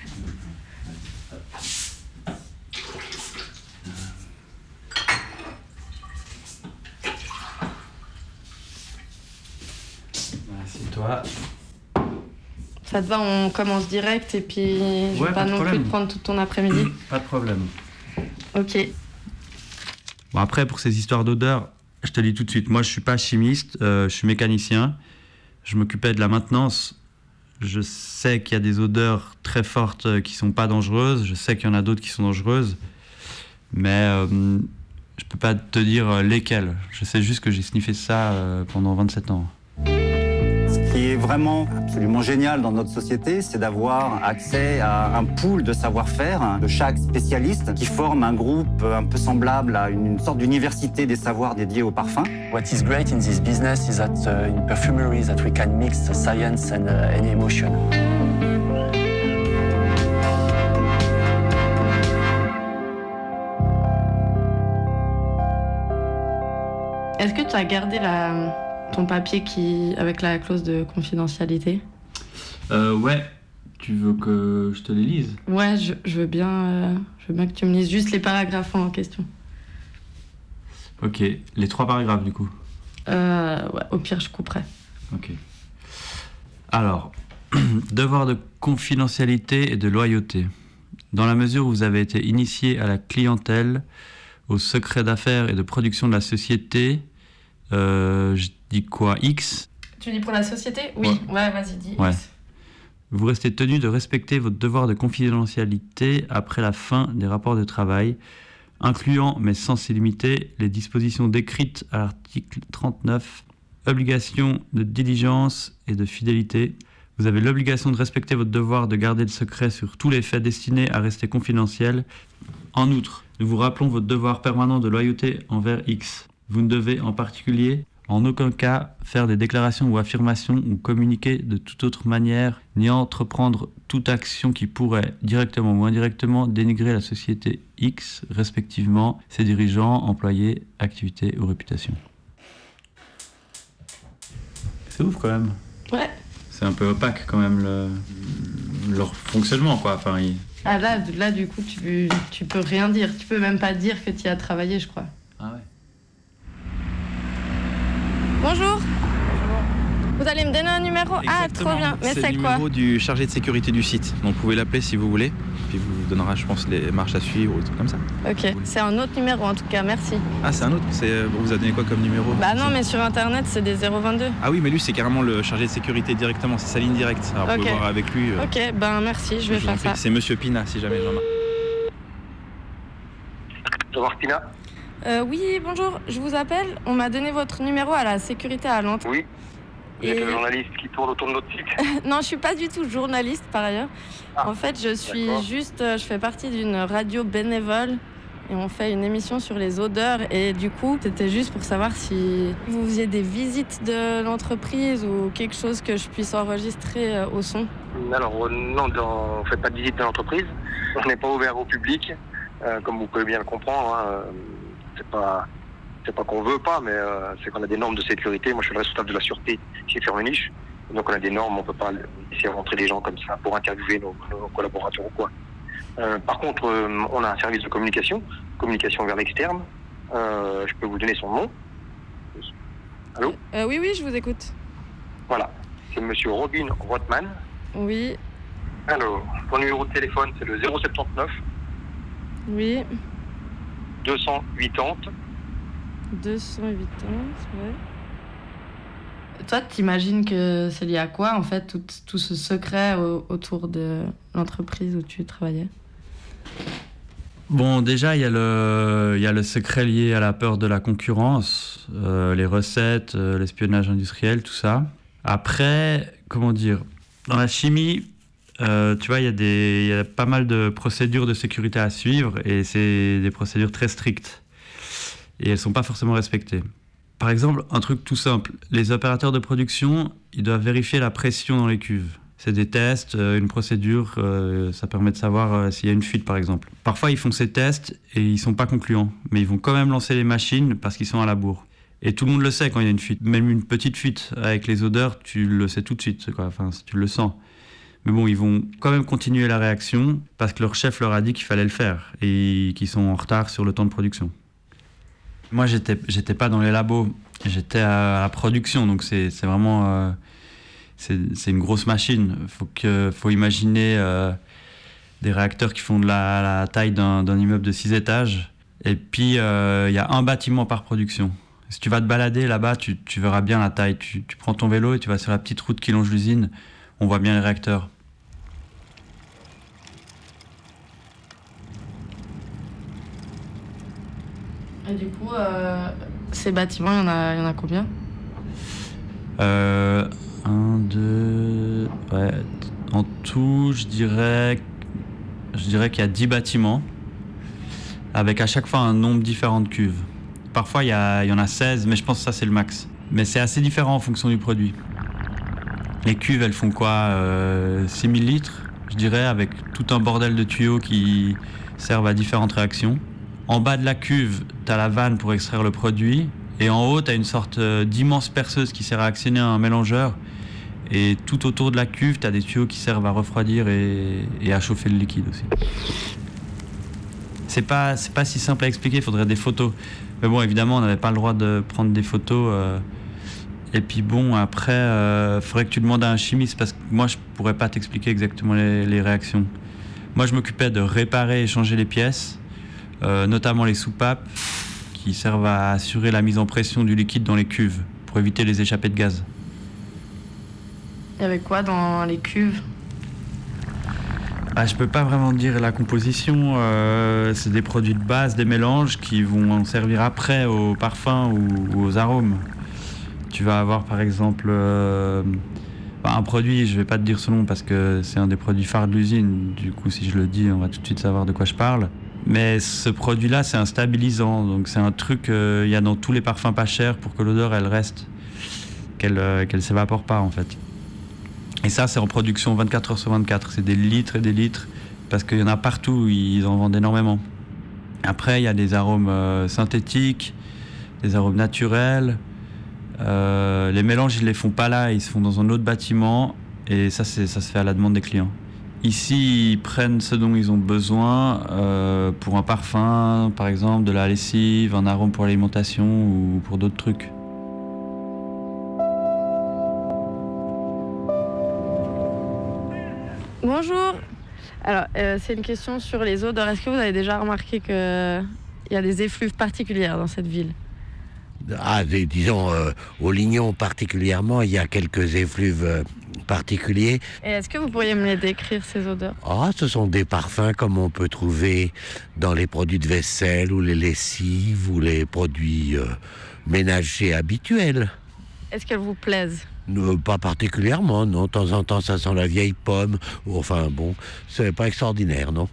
Assieds-toi.
Ça te va, on commence direct et puis je
Ouais,
vais
pas
non
problème.
plus te prendre tout ton après-midi.
Pas de problème.
Ok.
Bon, après, pour ces histoires d'odeur, je te dis tout de suite, moi je suis pas chimiste, euh, je suis mécanicien. Je m'occupais de la maintenance. Je sais qu'il y a des odeurs très fortes euh, qui sont pas dangereuses. Je sais qu'il y en a d'autres qui sont dangereuses. Mais euh, je peux pas te dire euh, lesquelles. Je sais juste que j'ai sniffé ça euh, pendant 27 ans.
Ce qui est vraiment absolument génial dans notre société, c'est d'avoir accès à un pool de savoir-faire de chaque spécialiste qui forme un groupe un peu semblable à une, sorte d'université des savoirs dédiés au parfum.
What is great in this business is that uh, in perfumery that we can mix the science and, uh, and emotion.
Est-ce que tu as gardé la, ton papier qui, avec la clause de confidentialité
Euh, ouais, tu veux que je te les lise?
Ouais, je, je veux bien, euh, je veux bien que tu me lises juste les paragraphes en question.
Ok, les trois paragraphes du coup?
Euh, ouais, au pire, je couperai.
Ok. Alors, devoir de confidentialité et de loyauté. Dans la mesure où vous avez été initié à la clientèle, au secret d'affaires et de production de la société, euh, dis quoi X
Tu dis pour la société Oui, ouais, vas-y, dis.
Ouais. Vous restez tenu de respecter votre devoir de confidentialité après la fin des rapports de travail, incluant, mais sans s'y limiter, les dispositions décrites à l'article 39, obligation de diligence et de fidélité. Vous avez l'obligation de respecter votre devoir de garder le secret sur tous les faits destinés à rester confidentiels. En outre, nous vous rappelons votre devoir permanent de loyauté envers X. Vous ne devez en particulier en aucun cas faire des déclarations ou affirmations ou communiquer de toute autre manière, ni entreprendre toute action qui pourrait, directement ou indirectement, dénigrer la société X, respectivement ses dirigeants, employés, activités ou réputations. C'est ouf quand même.
Ouais.
C'est un peu opaque quand même le, leur fonctionnement quoi. Enfin, ils-
Ah là, là du coup, tu, tu peux rien dire. Tu peux même pas dire que tu y as travaillé, je crois.
Ah ouais.
Bonjour. Vous allez me donner un numéro Ah, trop bien. Mais
c'est
c'est
le
quoi
numéro du chargé de sécurité du site. Donc vous pouvez l'appeler si vous voulez. Puis il vous donnera, je pense, les marches à suivre ou des trucs comme ça.
Ok, c'est un autre numéro en tout cas, merci.
Ah, c'est un autre C'est Vous vous a donné quoi comme numéro?
Bah non, mais sur internet, c'est des 022.
Ah oui, mais lui, c'est carrément le chargé de sécurité directement. C'est sa ligne directe. Alors vous pouvez voir avec lui. euh,
Ok, ben merci, je vais
je
faire ça.
C'est Monsieur Pina, si jamais Jean-Marc.
Jean-Marc Pina
Euh, oui, bonjour, je vous appelle. On m'a donné votre numéro à la sécurité à Nantes.
Oui. Vous êtes le journaliste qui tourne autour de notre site
non, je suis pas du tout journaliste par ailleurs. en fait, je suis juste, euh, je fais partie d'une radio bénévole et on fait une émission sur les odeurs. Et du coup, c'était juste pour savoir si vous faisiez des visites de l'entreprise ou quelque chose que je puisse enregistrer euh, au son.
Alors, non, on ne fait pas de visite de l'entreprise. On n'est pas ouvert au public, euh, comme vous pouvez bien le comprendre. hein, C'est pas, c'est pas qu'on veut pas, mais euh, c'est qu'on a des normes de sécurité. Moi, je suis le responsable de la sûreté chez Fermeniche. Donc, on a des normes. On peut pas laisser rentrer des gens comme ça pour interviewer nos, nos collaborateurs ou quoi. Euh, par contre, euh, on a un service de communication, communication vers l'externe. Je peux vous donner son nom. Allô
oui, oui, je vous écoute.
Voilà. C'est Monsieur Robin Rothman.
Oui,
Alors, mon numéro de téléphone, c'est le 079
oui,
280
208 ans, ouais. Toi, t'imagines que c'est lié à quoi, en fait, tout, tout ce secret au- autour de l'entreprise où tu travaillais?
Bon, déjà, il y, a le- il y a le secret lié à la peur de la concurrence, euh, les recettes, euh, l'espionnage industriel, tout ça. Après, comment dire, dans la chimie, euh, tu vois, il y, a pas mal de procédures de sécurité à suivre et c'est des procédures très strictes. Et elles sont pas forcément respectées. Par exemple, un truc tout simple, les opérateurs de production, ils doivent vérifier la pression dans les cuves. C'est des tests, euh, une procédure, euh, ça permet de savoir s'il y a une fuite par exemple. Parfois ils font ces tests et ils sont pas concluants, mais ils vont quand même lancer les machines parce qu'ils sont à la bourre. Et tout le monde le sait quand il y a une fuite, même une petite fuite avec les odeurs, tu le sais tout de suite, quoi. Enfin, tu le sens. Mais bon, ils vont quand même continuer la réaction parce que leur chef leur a dit qu'il fallait le faire et qu'ils sont en retard sur le temps de production. Moi, j'étais, j'étais pas dans les labos, j'étais à la production, donc c'est, c'est vraiment, euh, c'est, c'est une grosse machine. Faut que, faut imaginer euh, des réacteurs qui font de la, taille d'un d'un immeuble de 6 étages. Et puis, euh, il y a un bâtiment par production. Si tu vas te balader là-bas, tu, tu verras bien la taille. Tu, tu prends ton vélo et tu vas sur la petite route qui longe l'usine. On voit bien les réacteurs.
Et du coup, euh, ces bâtiments, il y, en a- il y en a combien?
Euh, un, deux. Ouais. En tout, je dirais. Je dirais qu'il y a 10 bâtiments. Avec à chaque fois un nombre différent de cuves. Parfois, il y, a- il y en a 16, mais je pense que ça, c'est le max. Mais c'est assez différent en fonction du produit. Les cuves, elles font quoi euh, 6000 litres, je dirais, avec tout un bordel de tuyaux qui servent à différentes réactions. En bas de la cuve, tu la vanne pour extraire le produit. Et en haut, tu une sorte euh, d'immense perceuse qui sert à actionner un mélangeur. Et tout autour de la cuve, tu des tuyaux qui servent à refroidir et, à chauffer le liquide aussi. C'est pas, pas si simple à expliquer, il faudrait des photos. Mais bon, évidemment, on n'avait pas le droit de prendre des photos. euh. Et puis bon, après, il faudrait que tu demandes à un chimiste parce que moi, je pourrais pas t'expliquer exactement les, les réactions. Moi, je m'occupais de réparer et changer les pièces, euh, notamment les soupapes qui servent à assurer la mise en pression du liquide dans les cuves pour éviter les échappées de gaz.
Il y avait quoi dans les cuves?
Ah, je peux pas vraiment dire la composition. euh, c'est des produits de base, des mélanges qui vont servir après aux parfums ou, ou aux arômes. Tu vas avoir par exemple euh, bah, un produit, je vais pas te dire ce nom parce que c'est un des produits phares de l'usine. Du coup, si je le dis, on va tout de suite savoir de quoi je parle. Mais ce produit-là, c'est un stabilisant. Donc c'est un truc qu'il y a dans tous les parfums pas chers pour que l'odeur elle reste, qu'elle euh, qu'elle s'évapore pas en fait. Et ça, c'est en production 24 heures sur 24. C'est des litres et des litres, parce qu'il y en a partout, ils en vendent énormément. Après, il y a des arômes euh, synthétiques, des arômes naturels. Euh, les mélanges, ils les font pas là, ils se font dans un autre bâtiment, et ça, ça se fait à la demande des clients. Ici, ils prennent ce dont ils ont besoin euh, pour un parfum, par exemple, de la lessive, un arôme pour l'alimentation ou pour d'autres trucs.
Bonjour. Alors, euh, c'est une question sur les odeurs. Est-ce que vous avez déjà remarqué qu'il y a des effluves particulières dans cette ville?
Ah, des- disons, euh, au Lignon particulièrement, il y a quelques effluves euh, particuliers.
Et est-ce que vous pourriez me les décrire, ces odeurs?
Ah, ce sont des parfums comme on peut trouver dans les produits de vaisselle ou les lessives ou les produits euh, ménagers habituels.
Est-ce qu'elles vous plaisent?
Pas particulièrement, non. De temps en temps, ça sent la vieille pomme. Enfin, bon, c'est pas extraordinaire, non?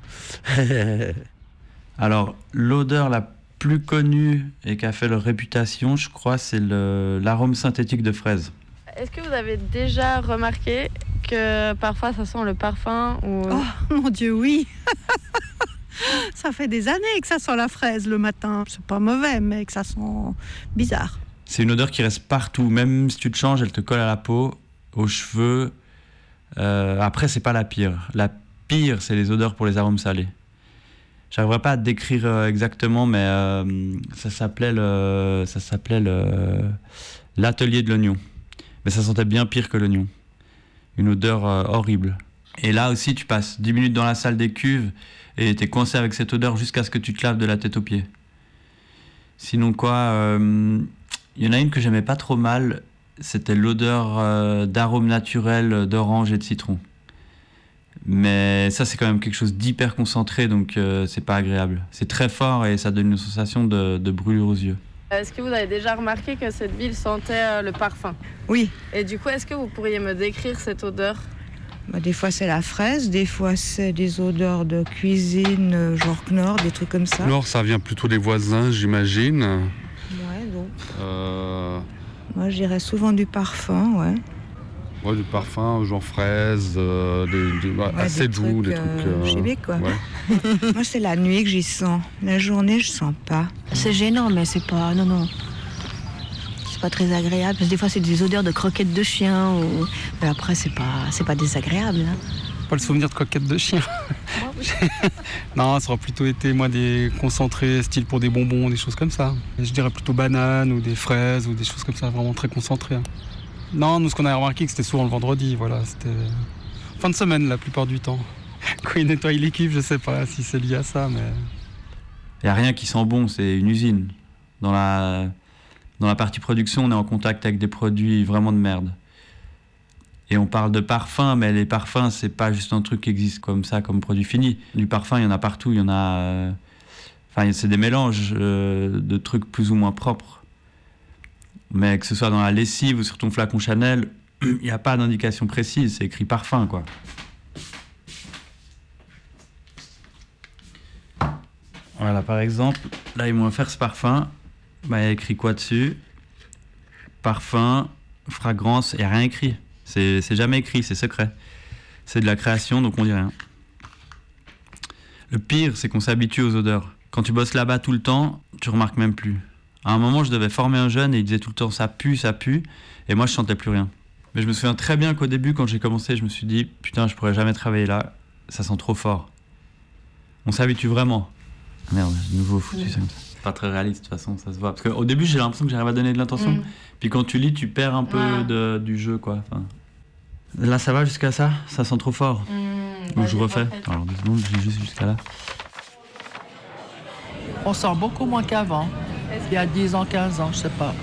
Alors, l'odeur la plus connue et qui a fait leur réputation, je crois, c'est le- l'arôme synthétique de fraise.
Est-ce que vous avez déjà remarqué que parfois ça sent le parfum ou...
Oh mon Dieu, oui Ça fait des années que ça sent la fraise le matin. C'est pas mauvais, mais que ça sent bizarre.
C'est une odeur qui reste partout, même si tu te changes, elle te colle à la peau, aux cheveux. Euh, après, c'est pas la pire. La pire, c'est les odeurs pour les arômes salés. J'arriverai pas à te décrire euh, exactement, mais euh, ça s'appelait l'atelier de l'oignon. Mais ça sentait bien pire que l'oignon. Une odeur euh, horrible. Et là aussi, tu passes 10 minutes dans la salle des cuves et t'es coincé avec cette odeur jusqu'à ce que tu te laves de la tête aux pieds. Sinon quoi, il y en a une que j'aimais pas trop mal, c'était l'odeur d'arôme naturel d'orange et de citron. Mais ça c'est quand même quelque chose d'hyper concentré donc euh, c'est pas agréable. C'est très fort et ça donne une sensation de, de brûlure aux yeux.
Est-ce que vous avez déjà remarqué que cette ville sentait euh, le parfum?
Oui.
Et du coup, est-ce que vous pourriez me décrire cette odeur?
Bah, des fois c'est la fraise, des fois c'est des odeurs de cuisine, euh, genre Knorr, des trucs comme ça.
Alors, ça vient plutôt des voisins, j'imagine.
Ouais, donc.
Euh,
Moi j'irais souvent du parfum, ouais.
Ouais, du parfum, genre fraise, euh, des- des- ouais,
Ouais,
assez
des
doux, des
trucs,
trucs.
euh,
euh,
chimiques, quoi.
ouais.
Moi c'est la nuit que j'y sens. La journée je sens pas.
C'est gênant, mais c'est pas. Non, non. C'est pas très agréable. Parce que des fois, c'est des odeurs de croquettes de chien. Ou... Mais après, c'est pas, c'est pas désagréable. hein.
Pas le souvenir de croquettes de chien. non, ça aurait plutôt été moi des concentrés, style pour des bonbons, des choses comme ça. Je dirais plutôt bananes ou des fraises ou des choses comme ça, vraiment très concentrées. hein. Non, nous ce qu'on a remarqué c'était souvent le vendredi, voilà, c'était fin de semaine la plupart du temps. quand ils nettoient l'équipe, je sais pas si c'est lié à ça, mais.
Il n'y a rien qui sent bon, c'est une usine. Dans la, dans la partie production, on est en contact avec des produits vraiment de merde. Et on parle de parfum, mais les parfums, c'est pas juste un truc qui existe comme ça, comme produit fini. Du parfum, il y en a partout, il y en a. euh, Enfin, c'est des mélanges euh, de trucs plus ou moins propres. Mais que ce soit dans la lessive ou sur ton flacon Chanel, il n'y a pas d'indication précise, c'est écrit parfum, quoi. Voilà, par exemple, là, ils m'ont offert ce parfum. Bah, il y a écrit quoi dessus? Parfum, fragrance, il n'y a rien écrit. C'est jamais écrit, c'est secret. C'est de la création, donc on dit rien. Le pire, c'est qu'on s'habitue aux odeurs. Quand tu bosses là-bas tout le temps, tu remarques même plus. À un moment, je devais former un jeune et il disait tout le temps ça pue, ça pue. Et moi, je sentais plus rien. Mais je me souviens très bien qu'au début, quand j'ai commencé, je me suis dit putain, je pourrais jamais travailler là. Ça sent trop fort. On s'habitue vraiment. Ah, Merde, de nouveau foutu ça comme ça. C'est pas très réaliste de toute façon, ça se voit. Parce qu'au début, j'ai l'impression que j'arrive à donner de l'intention.
Mm.
Puis quand tu lis, tu perds un peu
Ouais.
de- du jeu, quoi. Enfin, Là, ça va jusqu'à ça? Ça sent trop fort.
Mm,
Ou je refais. Alors, deux secondes, je lis juste jusqu'à là.
On sent beaucoup moins qu'avant. Il y a 10 ans, 15 ans, je sais pas.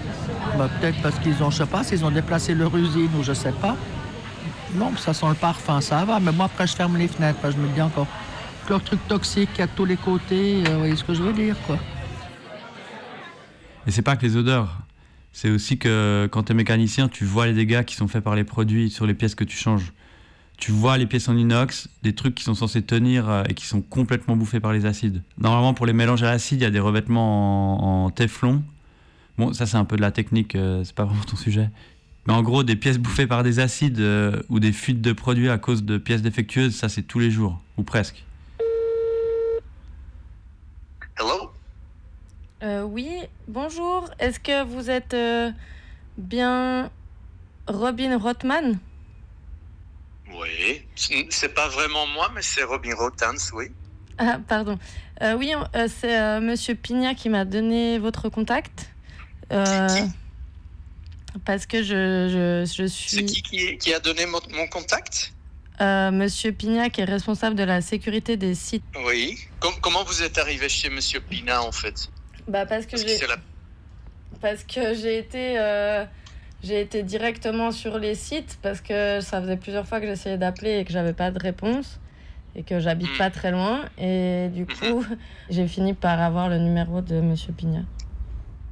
Bah, Peut-être parce qu'ils ont, je sais pas, s'ils ont déplacé leur usine ou je sais pas. Non, ça sent le parfum, ça va. Mais moi, après, je ferme les fenêtres. Je me dis encore, leur truc toxique de tous les côtés, euh, vous voyez ce que je veux dire, quoi.
Et c'est pas que les odeurs. C'est aussi que quand tu es mécanicien, tu vois les dégâts qui sont faits par les produits sur les pièces que tu changes. Tu vois les pièces en inox, des trucs qui sont censés tenir euh, et qui sont complètement bouffés par les acides. Normalement, pour les mélanges à l'acide, il y a des revêtements en, en téflon. Bon, ça, c'est un peu de la technique, euh, c'est pas vraiment ton sujet. Mais en gros, des pièces bouffées par des acides euh, ou des fuites de produits à cause de pièces défectueuses, ça, c'est tous les jours, ou presque.
Hello?
Euh, oui, bonjour. Est-ce que vous êtes euh, bien Robin Rothman
Oui. C'est- C'est pas vraiment moi, mais c'est Robin Rotans, oui.
Ah, pardon. Euh, oui, euh, c'est euh, Monsieur Pigna qui m'a donné votre contact. Euh, parce que je, je, je
C'est
suis
qui qui, qui a donné mon, mon contact?
Monsieur Pigna qui est responsable de la sécurité des sites.
Oui. Com- comment vous êtes arrivé chez Monsieur Pina, en fait?
Bah parce que j'ai
c'est la...
parce que j'ai été j'ai été directement sur les sites parce que ça faisait plusieurs fois que j'essayais d'appeler et que j'avais pas de réponse et que j'habite pas très loin et du coup j'ai fini par avoir le numéro de Monsieur Pigna.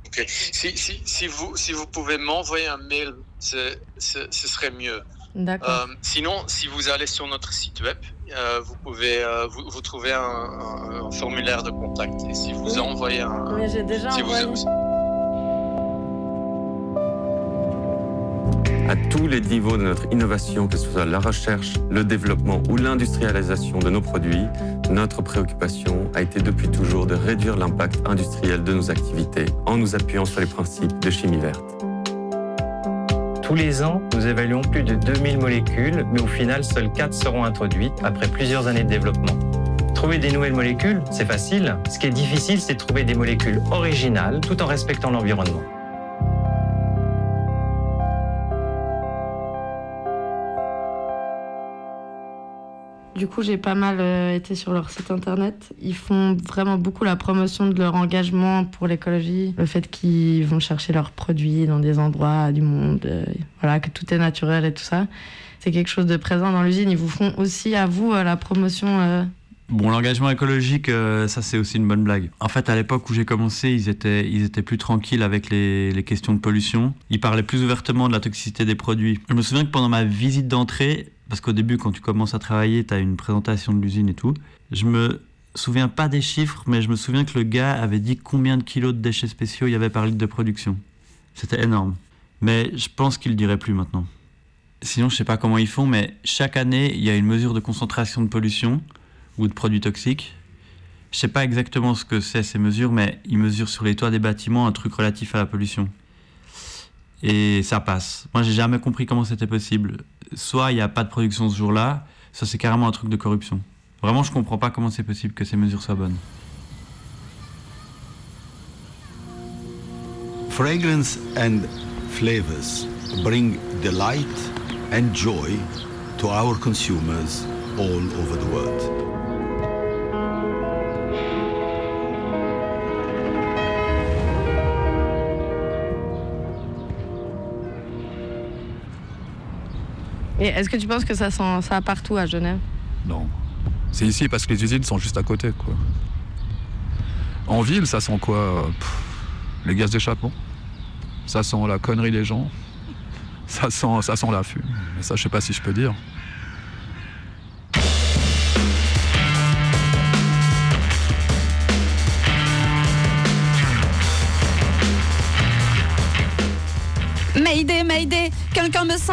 Ok. Si, si, si, vous, si vous pouvez m'envoyer un mail, c'est- ce serait mieux.
D'accord.
Euh, sinon, si vous allez sur notre site web, euh, vous pouvez euh, vous, vous trouvez un, un- un formulaire de contact. Et si vous
Oui.
envoyez un,
Mais j'ai déjà
si vous-
À tous les niveaux de notre innovation, que ce soit la recherche, le développement ou l'industrialisation de nos produits, notre préoccupation a été depuis toujours de réduire l'impact industriel de nos activités en nous appuyant sur les principes de chimie verte.
Tous les ans, nous évaluons plus de 2000 molécules, mais au final, seules 4 seront introduites après plusieurs années de développement. Trouver des nouvelles molécules, c'est facile. Ce qui est difficile, c'est de trouver des molécules originales tout en respectant l'environnement.
Du coup, j'ai pas mal euh, été sur leur site internet. Ils font vraiment beaucoup la promotion de leur engagement pour l'écologie, le fait qu'ils vont chercher leurs produits dans des endroits du monde, euh, voilà, que tout est naturel et tout ça. C'est quelque chose de présent dans l'usine. Ils vous font aussi à vous euh, la promotion.
Bon, l'engagement écologique, ça c'est aussi une bonne blague. En fait, à l'époque où j'ai commencé, ils étaient, ils étaient plus tranquilles avec les questions de pollution. Ils parlaient plus ouvertement de la toxicité des produits. Je me souviens que pendant ma visite d'entrée, parce qu'au début, quand tu commences à travailler, tu as une présentation de l'usine et tout, je me souviens pas des chiffres, mais je me souviens que le gars avait dit combien de kilos de déchets spéciaux il y avait par litre de production. C'était énorme. Mais je pense qu'il le dirait plus maintenant. Sinon, je sais pas comment ils font, mais chaque année, il y a une mesure de concentration de pollution ou de produits toxiques. Je sais pas exactement ce que c'est ces mesures, mais ils mesurent sur les toits des bâtiments un truc relatif à la pollution. Et ça passe. Moi, j'ai jamais compris comment c'était possible. Soit il n'y a pas de production ce jour-là, soit c'est carrément un truc de corruption. Vraiment, je comprends pas comment c'est possible que ces mesures soient bonnes.
Fragrance and flavors bring delight and joy to our consumers
all over the world.
Et est-ce que tu penses que ça sent ça partout à Genève?
Non. C'est ici parce que les usines sont juste à côté, quoi. En ville, ça sent quoi? Pff, Les gaz d'échappement. Ça sent la connerie des gens. Ça sent, ça sent l'affût. Mais ça, je sais pas si je peux dire.
Mayday, Mayday, quelqu'un me sent?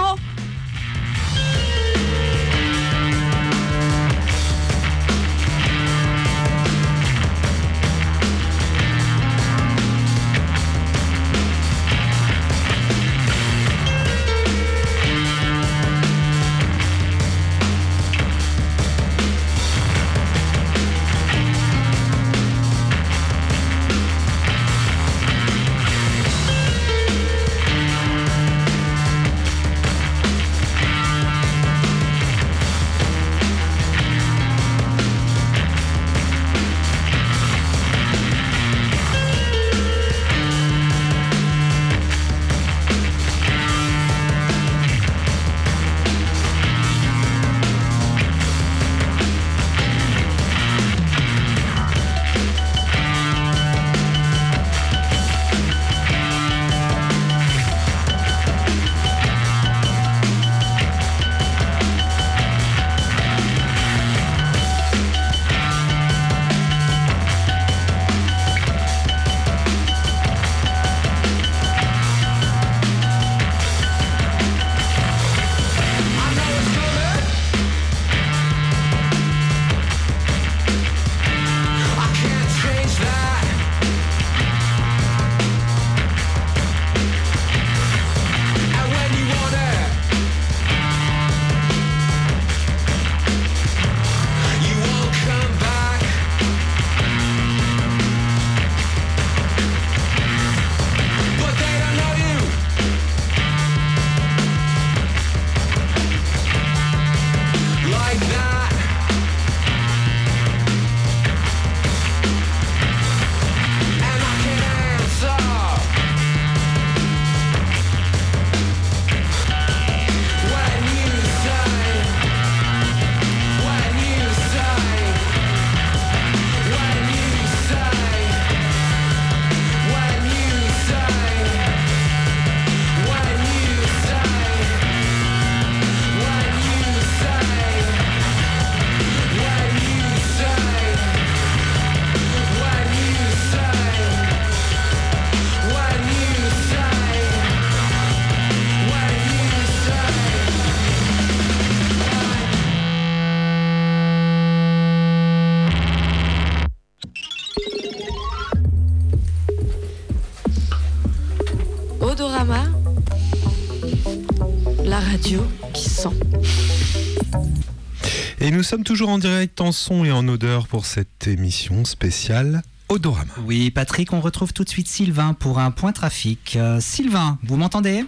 Nous sommes toujours en direct en son et en odeur pour cette émission spéciale Odorama.
Oui, Patrick, on retrouve tout de suite Sylvain pour un point trafic. Euh, Sylvain, vous m'entendez?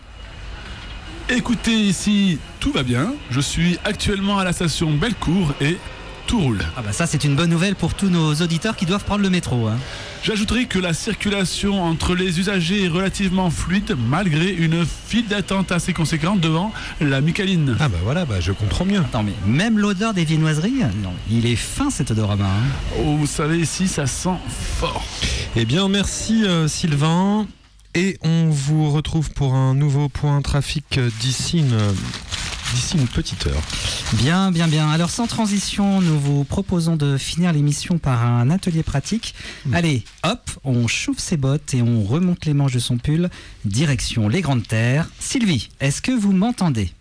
Écoutez, ici, tout va bien. Je suis actuellement à la station Bellecour et tout roule.
Ah bah ça, c'est une bonne nouvelle pour tous nos auditeurs qui doivent prendre le métro. hein.
J'ajouterai que la circulation entre les usagers est relativement fluide malgré une file d'attente assez conséquente devant la Micaline.
Ah bah voilà, bah je comprends mieux.
Attends, mais même l'odeur des viennoiseries, non, il est fin cet odorama. hein.
Oh, vous savez, ici, ça sent fort.
Eh bien, merci euh, Sylvain. Et on vous retrouve pour un nouveau point trafic euh, d'ici une, d'ici une petite heure.
Bien, bien, bien. Alors sans transition, nous vous proposons de finir l'émission par un atelier pratique. Allez, hop, on chauffe ses bottes et on remonte les manches de son pull. Direction les grandes terres. Sylvie, est-ce que vous m'entendez?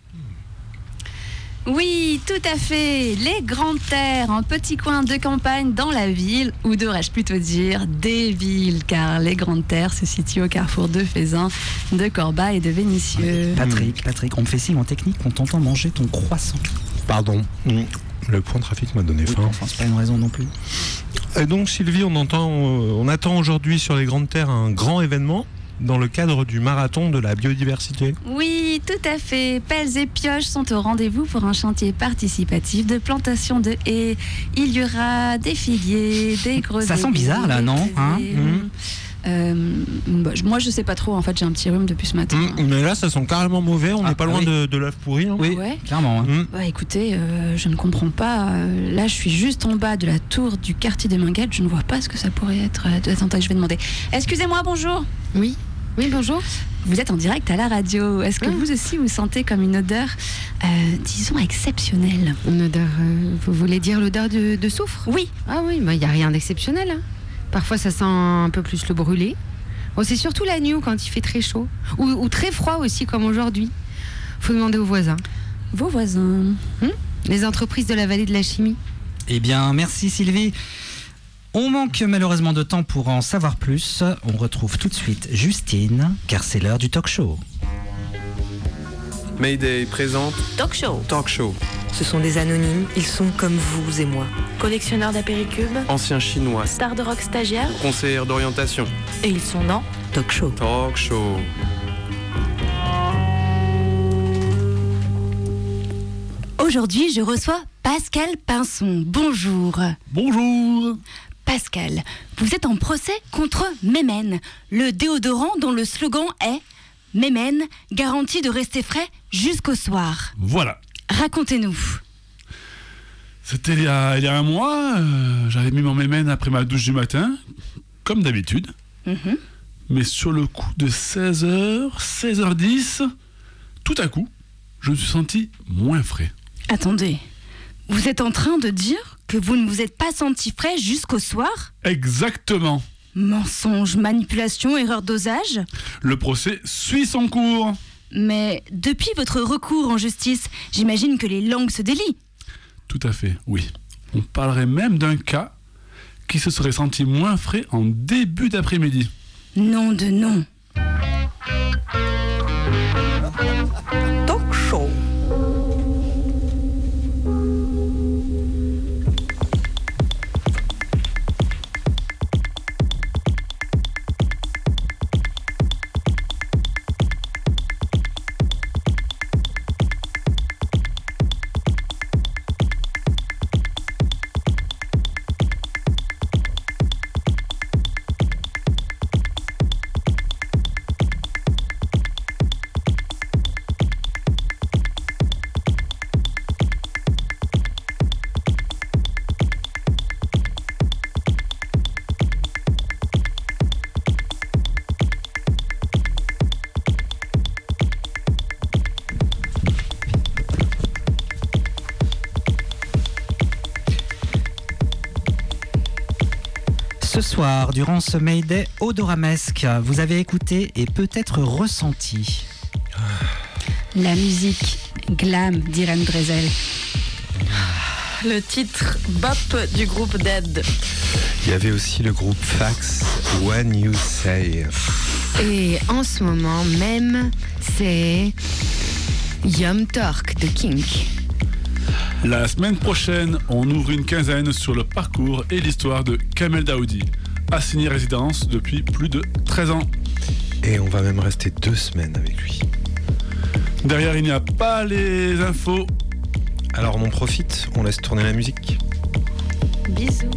Oui, tout à fait. Les grandes terres, un petit coin de campagne dans la ville, ou devrais-je plutôt dire des villes, car les grandes terres se situent au carrefour de Faisin, de Corba et de Vénissieux.
Patrick, Patrick, on me fait signe en technique qu'on t'entend manger ton croissant.
Pardon. Le point trafic m'a donné faim.
Enfin, c'est pas une raison non plus.
Et donc Sylvie, on, entend, on attend aujourd'hui sur les grandes terres un grand événement dans le cadre du marathon de la biodiversité.
Oui, tout à fait. Pelles et pioches sont au rendez-vous pour un chantier participatif de plantation de haies. Il y aura des figuiers, des gros
Ça sent bizarre là, non hein.
Euh, bah, je- moi, je sais pas trop. En fait, j'ai un petit rhume depuis ce matin.
Hum, mais là, ça sent carrément mauvais. On n'est pas
ah
loin
oui.
de, de l'œuf pourri. hein.
Oui,
Ouais.
clairement. hein.
Hum.
Bah, écoutez, euh, je ne comprends pas. Euh, là, je suis juste en bas de la tour du quartier des Minguettes. Je ne vois pas ce que ça pourrait être. Attends, je vais demander. Excusez-moi, bonjour.
Oui. Oui, bonjour.
Vous êtes en direct à la radio. Est-ce que vous aussi vous sentez comme une odeur, euh, disons, exceptionnelle?
Une odeur. euh, vous voulez dire l'odeur de, de soufre?
Oui.
Ah oui, il n'y a rien d'exceptionnel. hein. Parfois, ça sent un peu plus le brûlé. Bon, c'est surtout la nuit quand il fait très chaud. Ou, ou très froid aussi, comme aujourd'hui. faut demander aux voisins.
Vos voisins
Hmm Les entreprises de la vallée de la chimie.
Eh bien, merci Sylvie. On manque malheureusement de temps pour en savoir plus. On retrouve tout de suite Justine, car c'est l'heure du talk show.
Mayday présente
Talk show.
Talk Show.
Ce sont des anonymes, ils sont comme vous et moi. Collectionneurs d'apéricubes,
Ancien chinois,
stars de rock stagiaires,
conseillère d'orientation.
et ils sont dans Talk show.
Talk Show.
Aujourd'hui, je reçois Pascal Pinson. Bonjour.
Bonjour.
Pascal, vous êtes en procès contre Mémène, le déodorant dont le slogan est Mémène, garantie de rester frais jusqu'au soir.
Voilà.
Racontez-nous.
C'était il, y a- il y a un mois. euh, J'avais mis mon mémène après ma douche du matin, comme d'habitude.
Mhm.
Mais sur le coup de 16h, 16h10, tout à coup, je me suis senti moins frais.
Attendez, vous êtes en train de dire que vous ne vous êtes pas senti frais jusqu'au soir?
Exactement.
Mensonge, manipulation, erreur dosage?
Le procès suit son cours.
Mais depuis votre recours en justice, j'imagine que les langues se délient.
Tout à fait, oui. On parlerait même d'un cas qui se serait senti moins frais en début d'après-midi.
Non de non.
Soir, durant ce Mayday odoramesque, vous avez écouté et peut-être ressenti.
La musique glam d'Irène Drezel.
Le titre Bop du groupe Dead.
Il y avait aussi le groupe Fax, When You Say.
Et en ce moment même, c'est Yum Torque de Kink.
La semaine prochaine, on ouvre une quinzaine sur le parcours et l'histoire de Kamel Daoudi, assigné résidence depuis plus de 13 ans.
Et on va même rester deux semaines avec lui.
Derrière, il n'y a pas les infos.
Alors on en profite, on laisse tourner la musique.
Bisous.